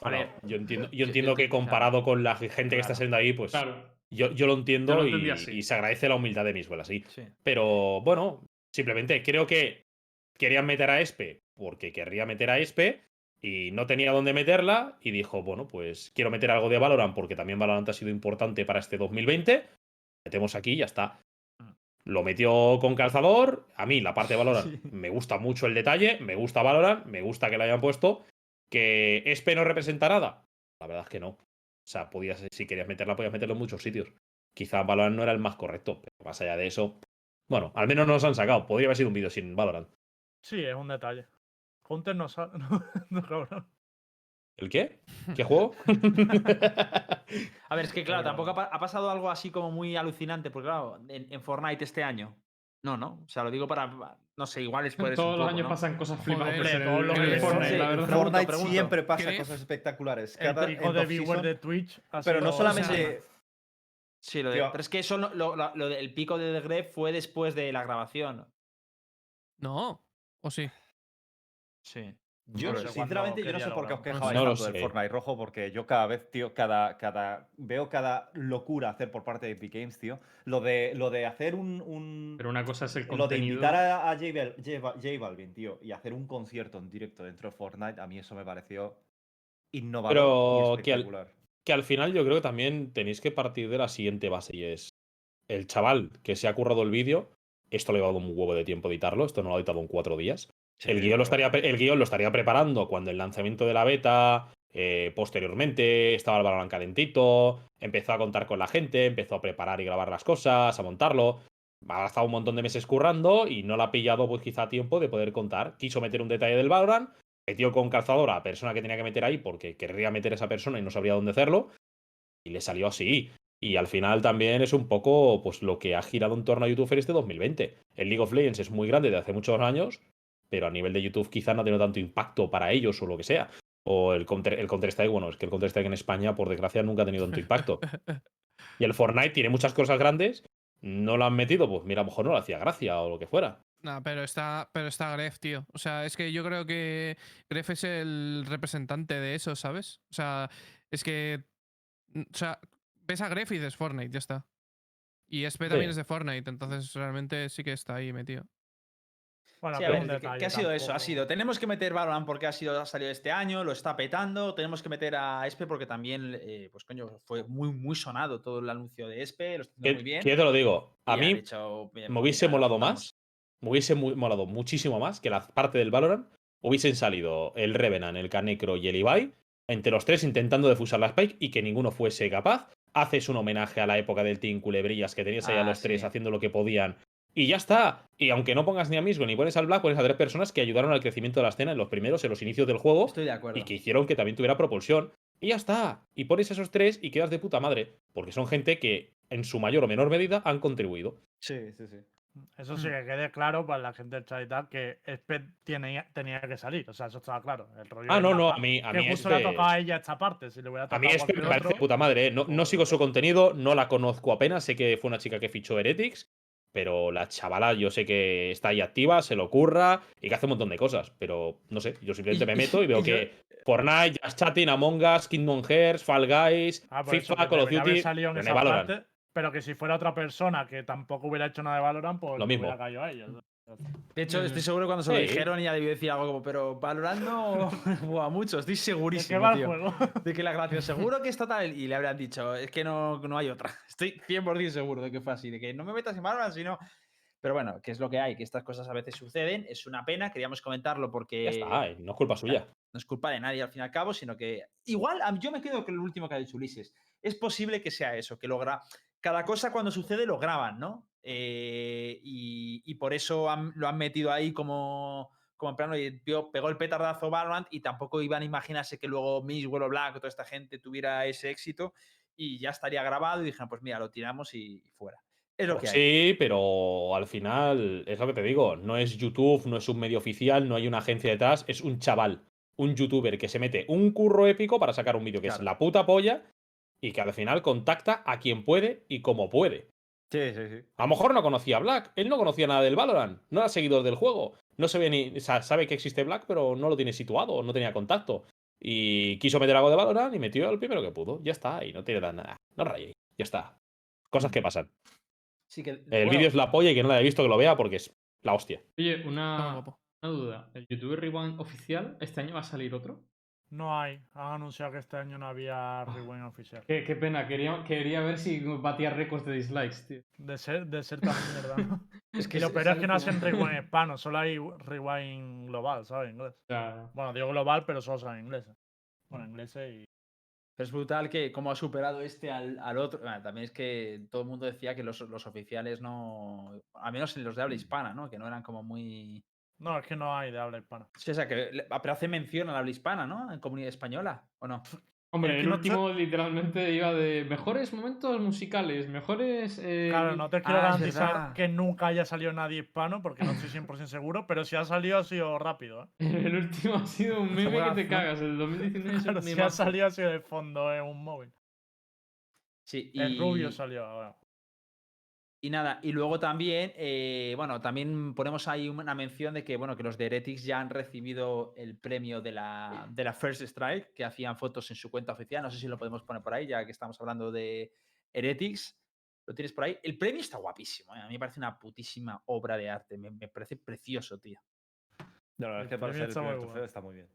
A Bueno, ver, yo entiendo, yo- entiendo que comparado con la gente que está saliendo ahí, pues Claro. yo, yo lo entiendo Yo lo y, entendí así. y se agradece la humildad de Miswell así. Sí. Pero bueno, simplemente creo que querían meter a Espe porque querría meter a Espe y no tenía dónde meterla y dijo, bueno, pues quiero meter algo de Valorant porque también Valorant ha sido importante para este 2020. Metemos aquí y ya está. Lo metió con calzador. A mí la parte de Valorant Sí. me gusta mucho el detalle, me gusta Valorant, me gusta que lo hayan puesto. ¿Que Espe no representa nada? La verdad es que no. O sea, podías, si querías meterla, podías meterlo en muchos sitios. Quizá Valorant no era el más correcto, pero más allá de eso, bueno, al menos no nos han sacado. Podría haber sido un vídeo sin Valorant. Sí, es un detalle. Hunter no. No, no, cabrón. ¿El qué? ¿Qué juego? A ver, es que claro, tampoco ha, pa- ha pasado algo así como muy alucinante, porque claro, en, en Fortnite este año. No, no. O sea, lo digo para. No sé, igual es por eso. Todos un los poco, años ¿no? pasan cosas Joder, flipantes en todos el, los en el años. Fortnite, Sí, la verdad. pregunto, Fortnite pregunto. siempre pasa ¿Crees? cosas espectaculares. El Cada, pico en de season, de Twitch. ha Pero no solamente. Sí, lo de, Tío. pero es que eso lo, lo- lo del pico de The Gref fue después de la grabación. No. ¿O sí? Sí. Yo, No sé cuándo sinceramente, yo no sé por qué os quejabais No tanto del. Fortnite rojo, porque yo cada vez, tío, cada, cada, veo cada locura hacer por parte de Epic Games, tío. Lo de, lo de hacer un, un- Pero una cosa es el lo de contenido. invitar a, a J, Bal- J Ba- J Balvin, tío, y hacer un concierto en directo dentro de Fortnite, a mí eso me pareció innovador Pero y que al- espectacular. que al final yo creo que también tenéis que partir de la siguiente base y es el chaval que se ha currado el vídeo, esto le ha dado un huevo de tiempo editarlo, esto no lo ha editado en cuatro días. El, guion lo estaría, el guion lo estaría preparando cuando el lanzamiento de la beta, eh, posteriormente, estaba el balón calentito, empezó a contar con la gente, empezó a preparar y grabar las cosas, a montarlo. Ha estado un montón de meses currando y no le ha pillado pues quizá tiempo de poder contar. Quiso meter un detalle del Valorant, metió con calzador a la persona que tenía que meter ahí porque querría meter a esa persona y no sabría dónde hacerlo. Y le salió así. Y al final también es un poco pues lo que ha girado en torno a YouTube este 2020. El League of Legends es muy grande de hace muchos años, pero a nivel de YouTube quizá no ha tenido tanto impacto para ellos o lo que sea. O el Counter, el Counter Strike, bueno, es que el Counter Strike en España, por desgracia, nunca ha tenido tanto impacto. Y el Fortnite tiene muchas cosas grandes, no lo han metido, pues mira, a lo mejor no le hacía gracia o lo que fuera. Nah, pero está, pero está Gref, tío. O sea, es que yo creo que Gref es el representante de eso, ¿sabes? O sea, es que. mm, O sea, ves a Gref y dices Fortnite, ya está. Y SP también es de Fortnite, entonces realmente sí que está ahí metido. Bueno, Sí, a ver, ¿qué- detalle ¿qué ha sido eso? Ha sido, tenemos que meter Valorant porque ha sido, ha salido este año, lo está petando, tenemos que meter a Espe porque también, eh, pues coño, fue muy, muy sonado todo el anuncio de Espe, lo está muy bien. que yo te lo digo, a mí dicho, "Bien, me hubiese ya, molado vamos". más, me hubiese molado muchísimo más que la parte del Valorant hubiesen salido el Revenant, el Canecro y el Ibai, entre los tres intentando defusar la Spike y que ninguno fuese capaz. Haces un homenaje a la época del Team Culebrillas, que tenías ahí a Ah, los tres haciendo lo que podían. Y ya está. Y aunque no pongas ni a Misgo ni pones al Black, pones a tres personas que ayudaron al crecimiento de la escena en los primeros, en los inicios del juego Estoy de acuerdo. y que hicieron que también tuviera propulsión. Y ya está. Y pones esos tres y quedas de puta madre. Porque son gente que, en su mayor o menor medida, han contribuido. Sí, sí, sí. Eso sí que quede claro para la gente del chat y tal que Sped tenía, tenía que salir. O sea, eso estaba claro. El rollo Ah, no, la no, a mí, a mí justo le ha tocado a ella esta parte. Si le hubiera A mí este me parece de otro, puta madre, ¿eh? No, no sigo su contenido, no la conozco apenas. Sé que fue una chica que fichó Heretics, pero la chavala yo sé que está ahí activa, se lo curra y que hace un montón de cosas. Pero no sé, yo simplemente me meto y veo que Fortnite, Just Chatting, Among Us, Kingdom Hearts, Fall Guys, Ah, FIFA, Call of Duty, pero que si fuera otra persona que tampoco hubiera hecho nada de Valorant, pues Lo mismo. hubiera caído a ella. De hecho, estoy seguro que cuando se lo dijeron ella debió decir algo como, pero Valorant no juega mucho, estoy ¿De segurísimo, el tío. juego? De que la grabación, seguro que está tal. Y le habrían dicho, es que no, no hay otra. Estoy 100% seguro de que fue así, de que no me metas en Valorant, sino. Pero bueno, que es lo que hay, que estas cosas a veces suceden. Es una pena, queríamos comentarlo porque. Ya está, no es culpa suya. no es culpa de nadie al fin y al cabo, sino que igual a yo me quedo con lo último que ha dicho Ulises. Es posible que sea eso, que logra cada cosa cuando sucede lo graban, ¿no? Eh, y, y por eso han- lo han metido ahí como como en plan, oye, tío, pegó el petardazo Valorant y tampoco iban a imaginarse que luego Mixwell o Black o toda esta gente tuviera ese éxito y ya estaría grabado y dijeron, pues mira, lo tiramos y, y fuera. Es lo Pues que hay. sí, pero al final es lo que te digo. No es YouTube, no es un medio oficial, no hay una agencia detrás, es un chaval, un youtuber que se mete un curro épico para sacar un vídeo que es la puta polla y que al final contacta a quien puede y como puede. Sí, sí, sí. A lo mejor no conocía a Black, él no conocía nada del Valorant, no era seguidor del juego, no se ve ni, o sea, sabe que existe Black, pero no lo tiene situado, no tenía contacto. Y quiso meter algo de Valorant y metió el primero que pudo. Ya está, y no tiene nada. No rayéis, ya está. Cosas que pasan. Sí que, El bueno, vídeo es la polla y que no lo haya visto que lo vea porque es la hostia. Oye, una, una duda. ¿El YouTuber Rewind oficial este año va a salir otro? No hay. Han anunciado que este año no había rewind oficial. Qué, qué pena, quería, quería ver si batía récords de dislikes, tío. De ser, de ser tan mierda, ¿no? Es y lo peor es es que no hacen como- rewind hispano, solo hay rewind global, ¿sabes? Inglés. Bueno, digo global, pero solo saben inglés. Bueno, inglés y. Pero es brutal que cómo ha superado este al, al otro. Bueno, también es que todo el mundo decía que los, los oficiales no. Al menos en los de habla hispana, ¿no? Que no eran como muy. No, es que no hay de habla hispana. Sí, o sea, que. le- Pero hace mención al habla hispana, ¿no? En comunidad española, ¿o no? hombre, Es el no- último literalmente iba de mejores momentos musicales, mejores. eh, Claro, no te quiero Ah, es garantizar que nunca haya salido nadie hispano, porque no estoy 100% seguro, pero si ha salido ha sido rápido, ¿eh? El último ha sido un meme que te cagas. El 2019 es Claro, un si ha salido ha sido de fondo en un móvil. Sí, y. El rubio salió ahora. Y nada, y luego también, eh, bueno, también ponemos ahí una mención de que, bueno, que los de Heretics ya han recibido el premio de la, de la First Strike, que hacían fotos en su cuenta oficial. No sé si lo podemos poner por ahí, ya que estamos hablando de Heretics. Lo tienes por ahí. El premio está guapísimo, ¿eh? a mí me parece una putísima obra de arte. Me, me parece precioso, tío. No, la verdad es que para ser el primer trofeo está muy bien.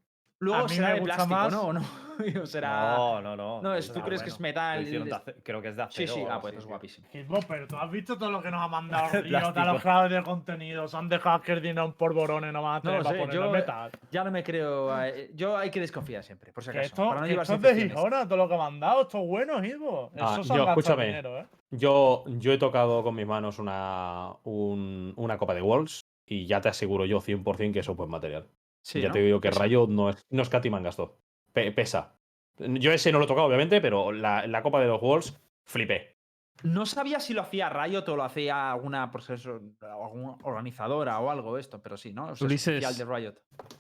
Luego será de plástico, más- ¿no? ¿O no? O será... No, no, no. No, es- ¿tú crees que es bueno. metal? De Es- ace- Creo que es de Sí, acero. sí, o ah, pues así, es guapísimo. Hitbox, pero tú has visto todo lo que nos ha mandado Riot a los creadores de contenido. Se han dejado que el dinero por borones no van a No tener lo para sé, ponerlo yo- en metal. Ya no me creo... eh, Yo hay que desconfiar siempre, por si Que acaso. esto, para no que llevarse esto es de. Gijona, todo lo que me han dado. Esto es bueno, Hitbox. Ah, Eso se yo, escúchame. dinero, ¿eh? Yo, yo he tocado con mis manos una, un- una copa de Walls y ya te aseguro yo 100% que eso es buen material. Sí, ya ¿no? te digo que Pesa. Rayo no, es, no escatiman gasto. Pe- pesa. Yo ese no lo he tocado, obviamente, pero la, la copa de los Walls, flipé. No sabía si lo hacía Riot o lo hacía alguna, pues eso, alguna organizadora o algo esto, pero sí, ¿no? O sea, es Ulises. de Riot.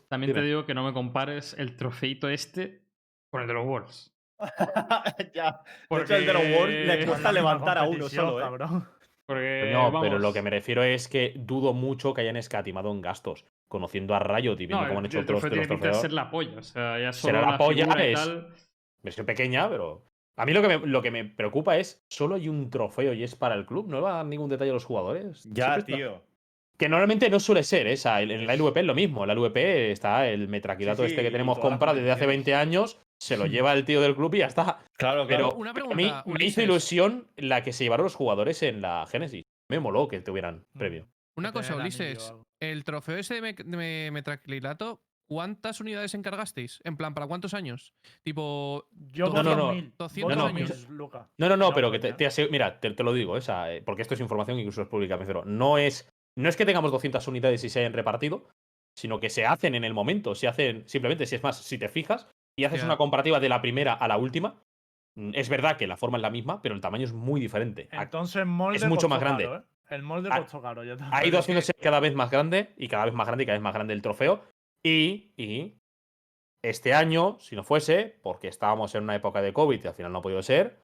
También te digo que no me compares el trofeito este con el de los Worlds. ya. Porque... De hecho, el de los Worlds le cuesta levantar a uno solo, ¿eh? cabrón. Porque, No, pero lo que me refiero es que dudo mucho que hayan escatimado en gastos. Conociendo a Riot y viendo No, cómo han hecho el otros de los tiene trofeos. ser la polla. O sea, ya Será solo la polla, es- tal. Versión pequeña, pero. A mí lo que, me, lo que me preocupa es, solo hay un trofeo y es para el club. ¿No le va a dar ningún detalle a los jugadores? Ya, Siempre está- tío. Que normalmente no suele ser, ¿eh? O sea, en la LVP es lo mismo. En la LVP está el metraquilato Sí, este que tenemos comprado desde hace 20 años, se lo lleva el tío del club y ya está. Claro, Pero a mí me hizo ilusión la que se llevaron los jugadores en la Genesis. Me moló que tuvieran Mm. premio. Una cosa, Ulises. El trofeo ese de, me- de me- metraclilato, ¿cuántas unidades encargasteis? En plan, ¿para cuántos años? Tipo, Yo No, no, no. 2000. 200 voy años. 2000, Luca. No, no, no, No, pero que te, te asegu- mira, te, te lo digo, esa, eh, porque esto es información que incluso es pública, me refiero. No es, no es que tengamos 200 unidades y se hayan repartido, sino que se hacen en el momento, se hacen simplemente, si es más, si te fijas y haces una comparativa de la primera a la última, mm, es verdad que la forma es la misma, pero el tamaño es muy diferente. Entonces el molde es mucho más grande. caro, ¿eh? El molde Ha- costó caro. ya ha ido haciéndose cada vez más grande y cada vez más grande y cada vez más grande el trofeo. Y, y este año, si no fuese, porque estábamos en una época de COVID y al final no ha podido ser,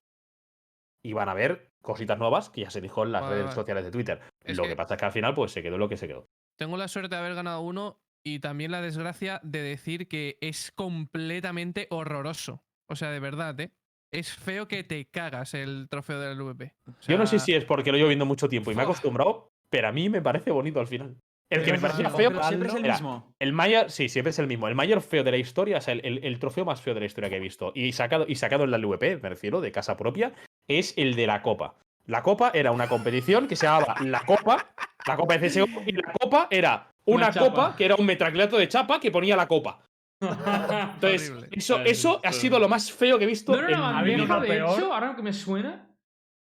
iban a haber cositas nuevas que ya se dijo en las Vale, redes vale. sociales de Twitter. Es lo que... que- pasa es que al final pues se quedó lo que se quedó. tengo la suerte de haber ganado uno y también la desgracia de decir que es completamente horroroso. O sea, de verdad, ¿eh? Es feo que te cagas el trofeo del LVP. O Yo no sé si es porque lo llevo viendo mucho tiempo y me he acostumbrado, pero a mí me parece bonito al final. El que me parecía feo, Pero siempre es el mismo. El mayor, sí, siempre es el mismo. El mayor feo de la historia, o sea, el, el- el trofeo más feo de la historia que he visto y sacado, y sacado en la LVP, me refiero, de casa propia, es el de la Copa. La Copa era una competición que se llamaba La Copa, la Copa de CSGO, y la Copa era una, copa que era un metraclato de chapa que ponía la copa. Entonces, Horrible. eso, eso ha sido lo más feo que he visto. ¿No era en una mi habido vida. bandeja, de peor. hecho? Ahora que me suena.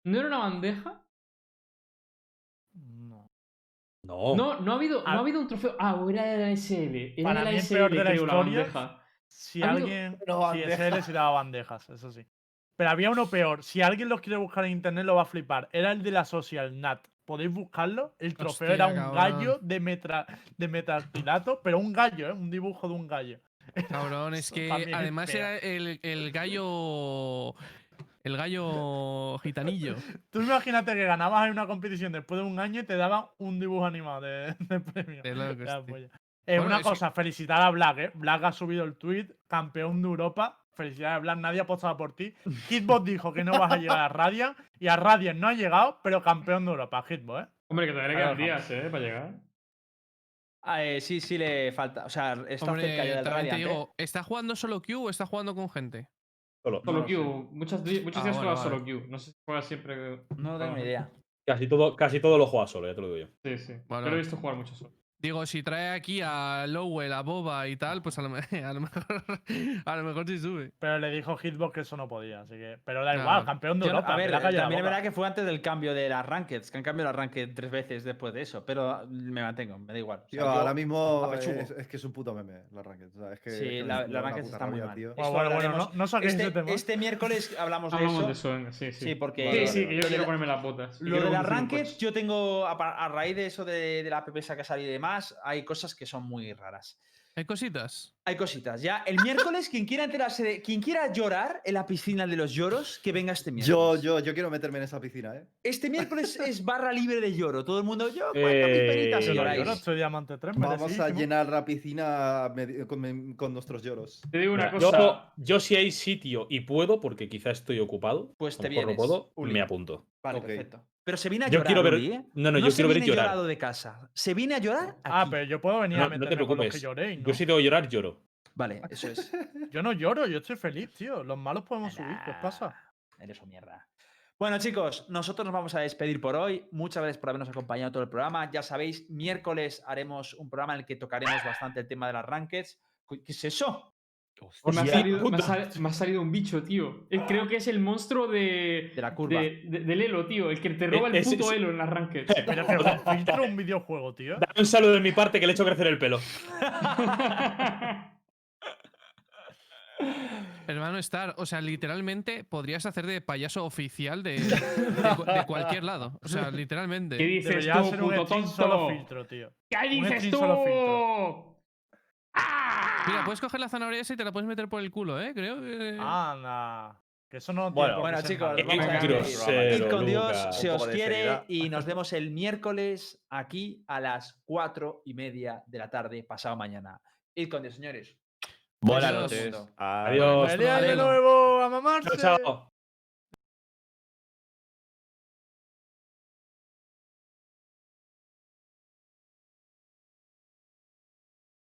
¿No era una bandeja? No. No. No, no ha habido, no Ah. ha habido un trofeo. Ah, era de la SL. Era Para de la mí el SL, peor de la historia bandeja. Si alguien. No, Si. SL sí daba bandejas, eso sí. Pero había uno peor. Si alguien lo quiere buscar en internet, lo va a flipar. Era el de la Social Nat. ¿Podéis buscarlo? El trofeo Hostia, era un cabrón. gallo de, metra, de metractilato, pero un gallo, ¿eh? Un dibujo de un gallo. Cabrón, es que también es además era el, el gallo. El gallo gitanillo. Tú imagínate que ganabas en una competición después de un año y te daban un dibujo animado de, de premio. Ya. Eh, Bueno, una es cosa, felicitar a Black, ¿eh? Black ha subido el tweet, campeón de Europa. Felicidades a Black, nadie apostaba por ti. Hitbox dijo que no vas a llegar a Radiant y a Radiant no ha llegado, pero campeón de Europa, Hitbox, ¿eh? Hombre, que todavía le quedan días, ¿eh? Para llegar. Ah, eh, sí, sí le falta. O sea, está Hombre, cerca ya del Radiant. ¿eh? digo, ¿está jugando solo Q o está jugando con gente? Solo. Solo. Q. Muchos, di- muchos Ah, días bueno, juega solo. Q. No sé si juega siempre. No tengo ni idea. Casi todo, casi todo lo juega solo, ya te lo digo yo. Sí, sí. Bueno. Pero he visto jugar mucho solo. Digo, si trae aquí a Lowell, a Boba y tal, pues a lo, me- a lo mejor a lo mejor sí sube. Pero le dijo Hitbox que eso no podía, así que. Pero da igual, no. campeón de Yo Europa. a ver, también es verdad que fue antes del cambio de las rankeds, que han cambiado las rankeds tres veces después de eso, pero me mantengo, me da igual. O sea, Tío, yo ahora mismo es, es que es un puto meme la Ranked. O sea, es que, Sí, es la- la está muy mal. tío. Bueno, Esto bueno, bueno, no, no este, ese tema. este miércoles hablamos de Hablamos eso. de eso, sí, sí. Sí, porque Vale, Sí, vale, sí, vale. que yo quiero ponerme las botas. Lo de las coche. yo tengo, a, raíz de eso de, de la PPSA que ha salido y demás, hay cosas que son muy raras. ¿Hay cositas? Hay cositas. Ya el miércoles, quien quiera enterarse de. Quien quiera llorar en la piscina de los lloros, que venga este Yo, miércoles. yo, yo quiero meterme en esa piscina, ¿eh? Este miércoles es barra libre de lloro. Todo el mundo, yo cuento Eh, mis penitas y Yo lloráis. lloro, soy diamante 3, Vamos a llenar la piscina con, con nuestros lloros. Te digo una Mira, cosa. yo, yo si hay sitio y puedo, porque quizá estoy ocupado, Pues te vienes, puedo, me apunto. Vale, perfecto. Pero se viene a Yo llorar. quiero ver- ¿eh? no, no, yo se quiero ver viene llorar. llorado de casa. Se viene a llorar aquí. Ah, pero yo puedo venir No, a no te meterme con los que preocupes. lloréis, ¿no? Yo si que llorar, lloro. Vale, eso es. Yo no lloro, yo estoy feliz, tío. Los malos podemos subir, ¿qué os pasa? Eres un mierda. Bueno, chicos, nosotros nos vamos a despedir por hoy. Muchas gracias por habernos acompañado todo el programa. Ya sabéis, miércoles haremos un programa en el que tocaremos bastante el tema de las. Cu- ¿Qué es eso? Me ha, salido, me, ha puta. sal- me ha salido un bicho, tío. Eh, Creo que es el monstruo de. De la curva. de- de- del Elo, tío. El que te roba el Es- puto es- Elo en las. Pero que con filtro un videojuego, tío. Dame un saludo de mi parte que le he hecho crecer el pelo. Hermano Star, o sea, literalmente podrías hacer de payaso oficial de, de cu- de cualquier lado. O sea, ¿Qué literalmente. dices Debería tú, puto solo filtro, tío. ¿Qué dices tú? Mira, puedes coger la zanahoria esa y te la puedes meter por el culo, ¿eh? Creo que. Anda. Que eso no Bueno, Bueno, chicos, vamos a grosero, Id con Dios, Lucas. se os de quiere y nos vemos el miércoles aquí a las cuatro y media de la tarde, pasado mañana. Id con Dios, señores. Buenas Adiós. noches. Adiós. ¡Feliz año Adiós. nuevo! ¡A mamarse! Chao, chao.